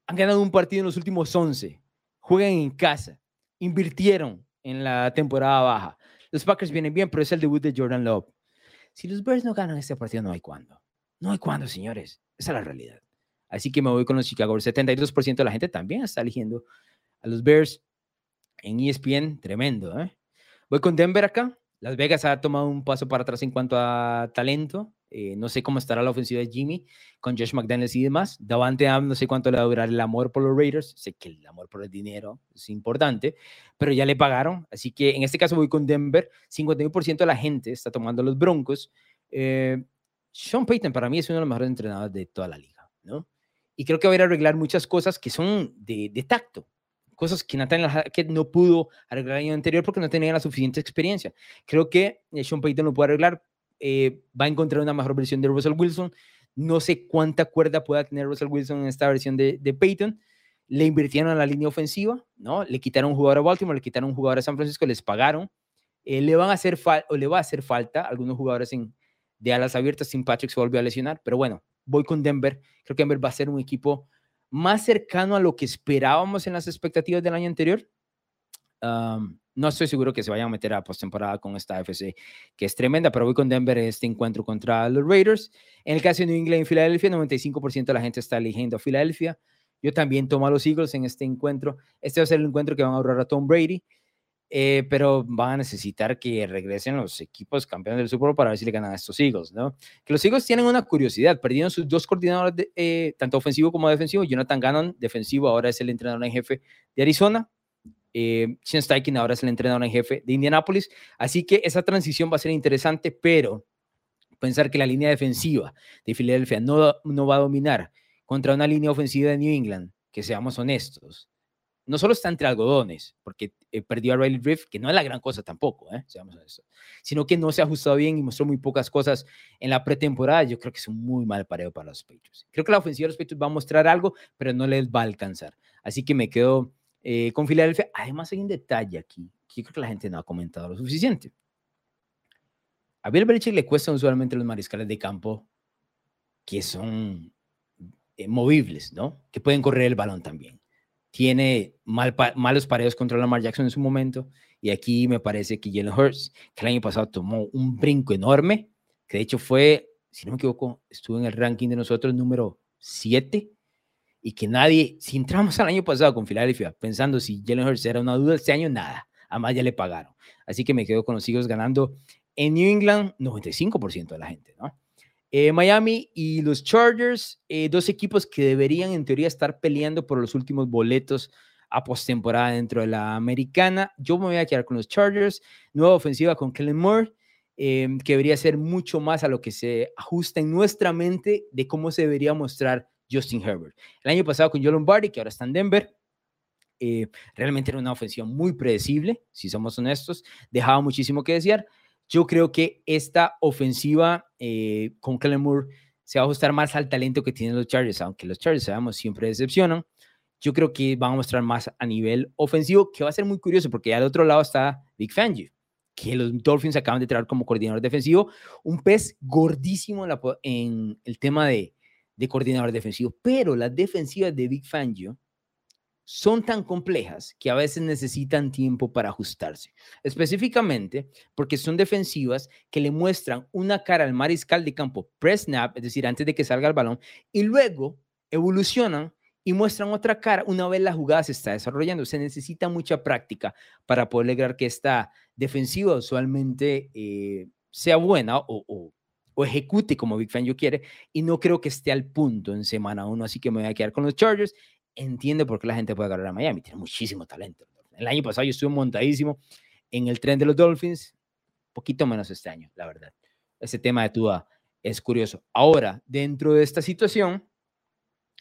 Han ganado un partido en los últimos 11. Juegan en casa. Invirtieron en la temporada baja. Los Packers vienen bien, pero es el debut de Jordan Love. Si los Bears no ganan este partido, no hay cuándo. No hay cuándo, señores. Esa es la realidad. Así que me voy con los Chicago. El 72% de la gente también está eligiendo a los Bears en ESPN. Tremendo, ¿eh? Voy con Denver acá. Las Vegas ha tomado un paso para atrás en cuanto a talento. Eh, no sé cómo estará la ofensiva de Jimmy con Josh McDaniels y demás. Davante Am, no sé cuánto le va a durar el amor por los Raiders. Sé que el amor por el dinero es importante, pero ya le pagaron. Así que en este caso voy con Denver. 51% de la gente está tomando los Broncos. Eh, Sean Payton para mí es uno de los mejores entrenadores de toda la liga, ¿no? Y creo que va a ir a arreglar muchas cosas que son de, de tacto, cosas que Nathan Hackett no pudo arreglar el año anterior porque no tenía la suficiente experiencia. Creo que eh, Sean Payton lo puede arreglar eh, va a encontrar una mejor versión de Russell Wilson. No sé cuánta cuerda pueda tener Russell Wilson en esta versión de, de Peyton. Le invirtieron a la línea ofensiva, ¿no? Le quitaron un jugador a Baltimore, le quitaron un jugador a San Francisco, les pagaron. Eh, le van a hacer o le va a hacer falta algunos jugadores en, de alas abiertas. Tim Patrick se volvió a lesionar, pero bueno, voy con Denver. Creo que Denver va a ser un equipo más cercano a lo que esperábamos en las expectativas del año anterior no estoy seguro que se vayan a meter a postemporada con esta FC, que es tremenda, pero voy con Denver en este encuentro contra los Raiders. En el caso de New England y Filadelfia, 95% de la gente está eligiendo a Filadelfia. Yo también tomo a los Eagles en este encuentro. Este va a ser el encuentro que van a ahorrar a Tom Brady, eh, pero van a necesitar que regresen los equipos campeones del Super Bowl para ver si le ganan a estos Eagles, ¿no? Que los Eagles tienen una curiosidad, perdieron sus dos coordinadores, eh, tanto ofensivo como defensivo. Jonathan Gannon, defensivo, ahora es el entrenador en jefe de Arizona eh, Steichen ahora es el entrenador en jefe de Indianapolis. Así que esa transición va a ser interesante, pero pensar que la línea defensiva de Filadelfia no, no va a dominar contra una línea ofensiva de New England, que seamos honestos, no solo está entre algodones, porque eh, perdió a Riley Drift, que no es la gran cosa tampoco, ¿eh? seamos honestos, sino que no se ha ajustado bien y mostró muy pocas cosas en la pretemporada. Yo creo que es un muy mal pareo para los Patriots. Creo que la ofensiva de los Patriots va a mostrar algo, pero no les va a alcanzar. Así que me quedo eh, con Filadelfia. Además, hay un detalle aquí que creo que la gente no ha comentado lo suficiente. A Bill Belichick le cuestan usualmente los mariscales de campo que son eh, movibles, ¿no? Que pueden correr el balón también. Tiene mal malos pareos contra Lamar Jackson en su momento. Y aquí me parece que Jalen Hurts, que el año pasado tomó un brinco enorme, que de hecho fue, si no me equivoco, estuvo en el ranking de nosotros número 7 y que nadie, si entramos al año pasado con Filadelfia pensando si Jalen Hurts era una duda, este año nada, además ya le pagaron. Así que me quedo con los Eagles ganando en New England 95% de la gente, ¿no? Eh, Miami y los Chargers, eh, dos equipos que deberían en teoría estar peleando por los últimos boletos a postemporada dentro de la americana. Yo me voy a quedar con los Chargers, nueva ofensiva con Kellen Moore, eh, que debería ser mucho más a lo que se ajusta en nuestra mente de cómo se debería mostrar Justin Herbert. El año pasado con Joe Lombardi, que ahora está en Denver, eh, realmente era una ofensiva muy predecible, si somos honestos, dejaba muchísimo que desear. Yo creo que esta ofensiva eh, con Kellen Moore se va a ajustar más al talento que tienen los Chargers, aunque los Chargers, sabemos, siempre decepcionan. Yo creo que van a mostrar más a nivel ofensivo, que va a ser muy curioso, porque al otro lado está Big Fangio, que los Dolphins acaban de traer como coordinador defensivo, un pez gordísimo en el tema de, de coordinador defensivo, pero las defensivas de Big Fangio son tan complejas que a veces necesitan tiempo para ajustarse, específicamente porque son defensivas que le muestran una cara al mariscal de campo pre-snap, es decir, antes de que salga el balón, y luego evolucionan y muestran otra cara una vez la jugada se está desarrollando. Se necesita mucha práctica para poder lograr que esta defensiva usualmente eh, sea buena o o ejecute como Big Fan yo quiere y no creo que esté al punto en semana uno, así que me voy a quedar con los Chargers. Entiende por qué la gente puede agarrar a Miami, tiene muchísimo talento. El año pasado yo estuve montadísimo en el tren de los Dolphins, poquito menos este año, la verdad. Ese tema de Tua es curioso. Ahora, dentro de esta situación,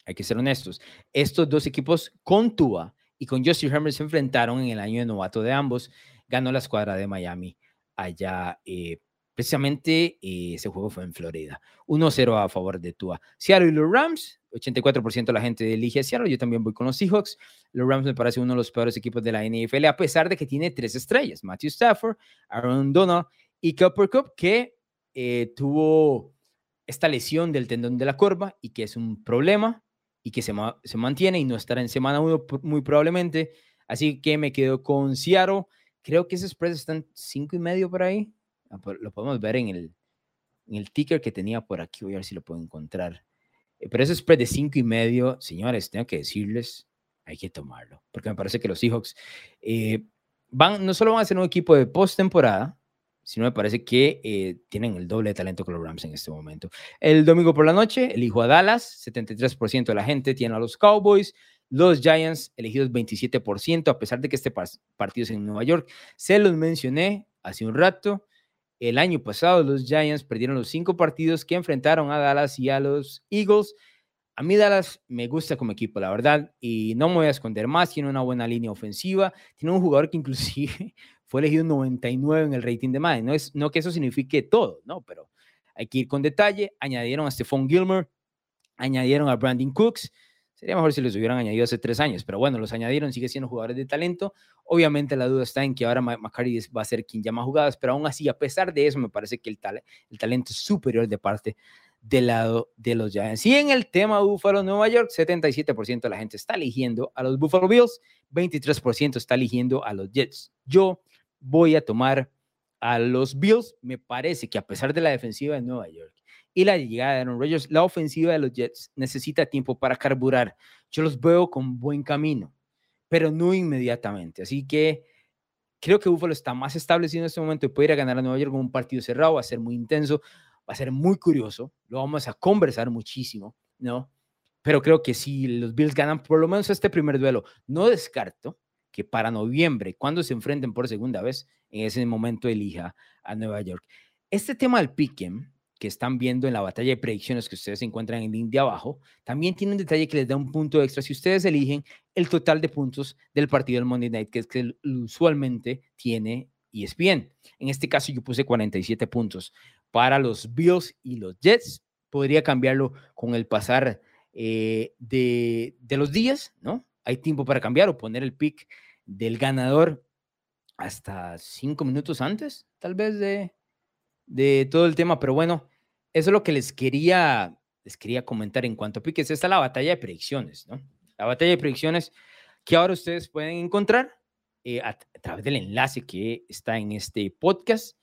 hay que ser honestos, estos dos equipos con Tua y con Justin Herbert se enfrentaron en el año de novato de ambos, ganó la escuadra de Miami allá eh, Precisamente eh, ese juego fue en Florida. 1-0 a favor de Tua. Seattle y los Rams, 84% de la gente elige a Seattle. Yo también voy con los Seahawks. Los Rams me parece uno de los peores equipos de la NFL, a pesar de que tiene tres estrellas: Matthew Stafford, Aaron Donald y Cooper Cup, que eh, tuvo esta lesión del tendón de la corva y que es un problema y que se, se mantiene y no estará en semana 1 muy probablemente. Así que me quedo con Seattle. Creo que esos spread están cinco y medio por ahí. Ah, lo podemos ver en el, en el ticker que tenía por aquí. Voy a ver si lo puedo encontrar. Eh, pero ese spread de cinco y medio, señores, tengo que decirles, hay que tomarlo. Porque me parece que los Seahawks eh, van, no solo van a ser un equipo de postemporada, sino me parece que eh, tienen el doble de talento que los Rams en este momento. El domingo por la noche, elijo a Dallas, 73% de la gente tiene a los Cowboys, los Giants elegidos 27%, a pesar de que este partido es en Nueva York. Se los mencioné hace un rato. El año pasado los Giants perdieron los cinco partidos que enfrentaron a Dallas y a los Eagles. A mí Dallas me gusta como equipo, la verdad, y no me voy a esconder más. Tiene una buena línea ofensiva. Tiene un jugador que inclusive fue elegido 99 en el rating de Madden. No, es, no que eso signifique todo, ¿no? Pero hay que ir con detalle. Añadieron a Stephon Gilmer, añadieron a Brandon Cooks. Sería mejor si los hubieran añadido hace tres años, pero bueno, los añadieron, sigue siendo jugadores de talento. Obviamente la duda está en que ahora McCarty va a ser quien llama jugadas, pero aún así, a pesar de eso, me parece que el, el talento es superior de parte del lado de los Giants. Y en el tema Buffalo, Nueva York, 77% de la gente está eligiendo a los Buffalo Bills, 23% está eligiendo a los Jets. Yo voy a tomar a los Bills. Me parece que a pesar de la defensiva de Nueva York y la llegada de Aaron Rodgers, la ofensiva de los Jets necesita tiempo para carburar. Yo los veo con buen camino, pero no inmediatamente. Así que creo que Buffalo está más establecido en este momento y puede ir a ganar a Nueva York con un partido cerrado, va a ser muy intenso, va a ser muy curioso, lo vamos a conversar muchísimo, ¿no? Pero creo que si los Bills ganan por lo menos este primer duelo, no descarto que para noviembre, cuando se enfrenten por segunda vez, en ese momento elija a Nueva York. Este tema del piquen que están viendo en la batalla de predicciones que ustedes encuentran en el link de abajo, también tiene un detalle que les da un punto extra si ustedes eligen el total de puntos del partido del Monday Night, que es que usualmente tiene ESPN. En este caso yo puse 47 puntos para los Bills y los Jets. Podría cambiarlo con el pasar eh, de, de, los días, ¿no? Hay tiempo para cambiar o poner el pick del ganador hasta cinco minutos antes, tal vez, de, de todo el tema. Pero bueno, eso es lo que les quería, les quería comentar en cuanto a piques. Esta es la batalla de predicciones, ¿no? La batalla de predicciones que ahora ustedes pueden encontrar eh, a, través del enlace que está en este podcast,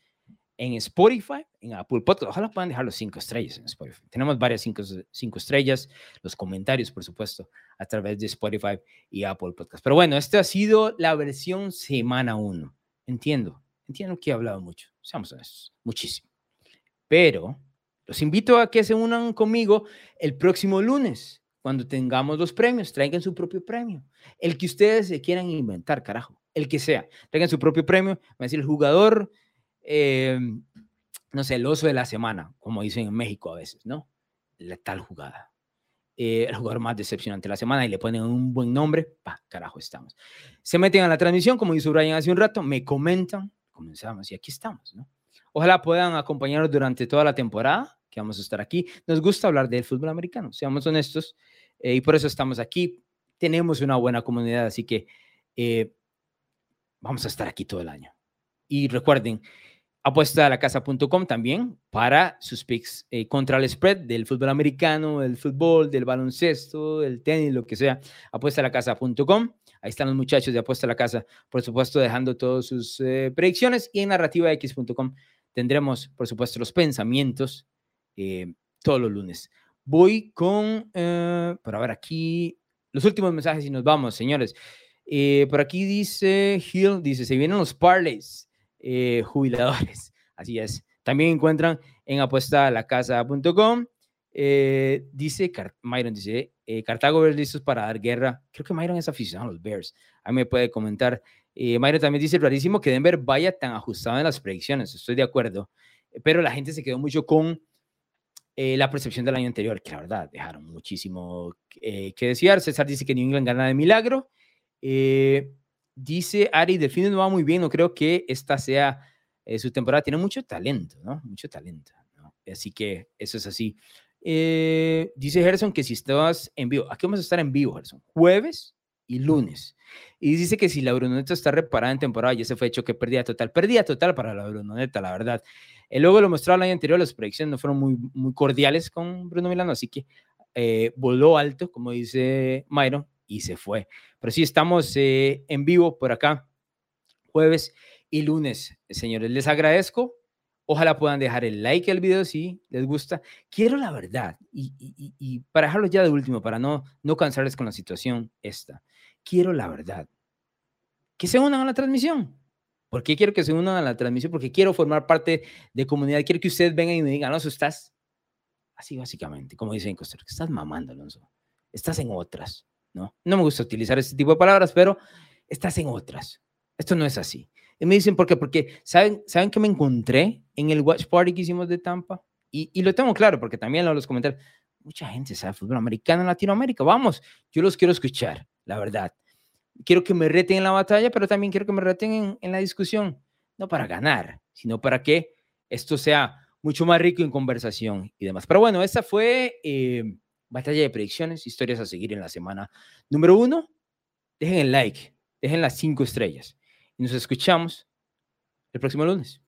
en Spotify, en Apple Podcast. Ojalá puedan dejar los cinco estrellas en Spotify. Tenemos varias cinco, cinco estrellas, los comentarios, por supuesto, a través de Spotify y Apple Podcast. Pero bueno, esta ha sido la versión semana uno. Entiendo, entiendo que he hablado mucho, seamos honestos, muchísimo. Pero los invito a que se unan conmigo el próximo lunes, cuando tengamos los premios. Traigan su propio premio. El que ustedes se quieran inventar, carajo. El que sea. Traigan su propio premio. Va a decir el jugador, eh, no sé, el oso de la semana, como dicen en México a veces, ¿no? La tal jugada. Eh, el jugador más decepcionante de la semana y le ponen un buen nombre, pa, carajo estamos. Se meten a la transmisión, como hizo Brian hace un rato, me comentan, comenzamos y aquí estamos, ¿no? Ojalá puedan acompañarnos durante toda la temporada que vamos a estar aquí. Nos gusta hablar del fútbol americano, seamos honestos, eh, y por eso estamos aquí. Tenemos una buena comunidad, así que eh, vamos a estar aquí todo el año. Y recuerden, apuesta a la casa.com también para sus picks eh, contra el spread del fútbol americano, del fútbol, del baloncesto, del tenis, lo que sea. Apuesta a la casa.com. Ahí están los muchachos de Apuesta a la Casa, por supuesto, dejando todas sus predicciones. Y en narrativax.com tendremos, por supuesto, los pensamientos eh, todos los lunes. Voy con, eh, por ver aquí, los últimos mensajes y nos vamos, señores. Eh, por aquí dice Hill, dice, se vienen los parlays eh, jubiladores. Así es. También encuentran en apuestalacasa.com. Eh, dice Myron, dice, Cartago Bears listos para dar guerra. Creo que Myron es aficionado a los Bears. A mí me puede comentar. Myron también dice, rarísimo que Denver vaya tan ajustado en las predicciones. Estoy de acuerdo. Pero la gente se quedó mucho con eh, la percepción del año anterior, que la verdad dejaron muchísimo eh, que desear. César dice que New England gana de milagro. Eh, dice Ari, Delfino no va muy bien, no creo que esta sea su temporada. Tiene mucho talento, ¿no? Mucho talento. ¿no? Así que eso es así. Dice Gerson que si estás en vivo, aquí vamos a estar en vivo, Gerson, jueves y lunes. Y dice que si la Brunoneta está reparada en temporada, ya se fue hecho que perdía total. Perdía total para la Brunoneta, la verdad. El luego lo mostró el año anterior, las predicciones no fueron muy, muy cordiales con Bruno Milano, así que eh, voló alto, como dice Mayron, y se fue. Pero sí, estamos eh, en vivo por acá, jueves y lunes, señores. Les agradezco. Ojalá puedan dejar el like al video si les gusta. Quiero la verdad, y, y, y para dejarlo ya de último, para no, no cansarles con la situación esta, quiero la verdad. Que se unan a la transmisión ¿Por qué quiero que se unan a la transmisión? Porque quiero formar parte de comunidad. Quiero que ustedes vengan y me digan, Alonso, estás así básicamente, como dicen en Costa Rica, estás mamando, Alonso. Estás en otras, ¿no? No me gusta utilizar ese tipo de palabras, pero estás en otras. Esto no es así. Y me dicen, ¿por qué? Porque, ¿saben, ¿saben que me encontré en el Watch Party que hicimos de Tampa? Y, y lo tengo claro, porque también lo los comentarios. Mucha gente sabe fútbol americano en Latinoamérica. Vamos, yo los quiero escuchar, la verdad quiero que me reten en la batalla, pero también quiero que me reten en, la discusión, no para ganar, sino para que esto sea mucho más rico en conversación y demás. Pero bueno, esta fue eh, batalla de predicciones, historias a seguir en la semana número uno. Dejen el like, dejen las cinco estrellas nos escuchamos el próximo lunes.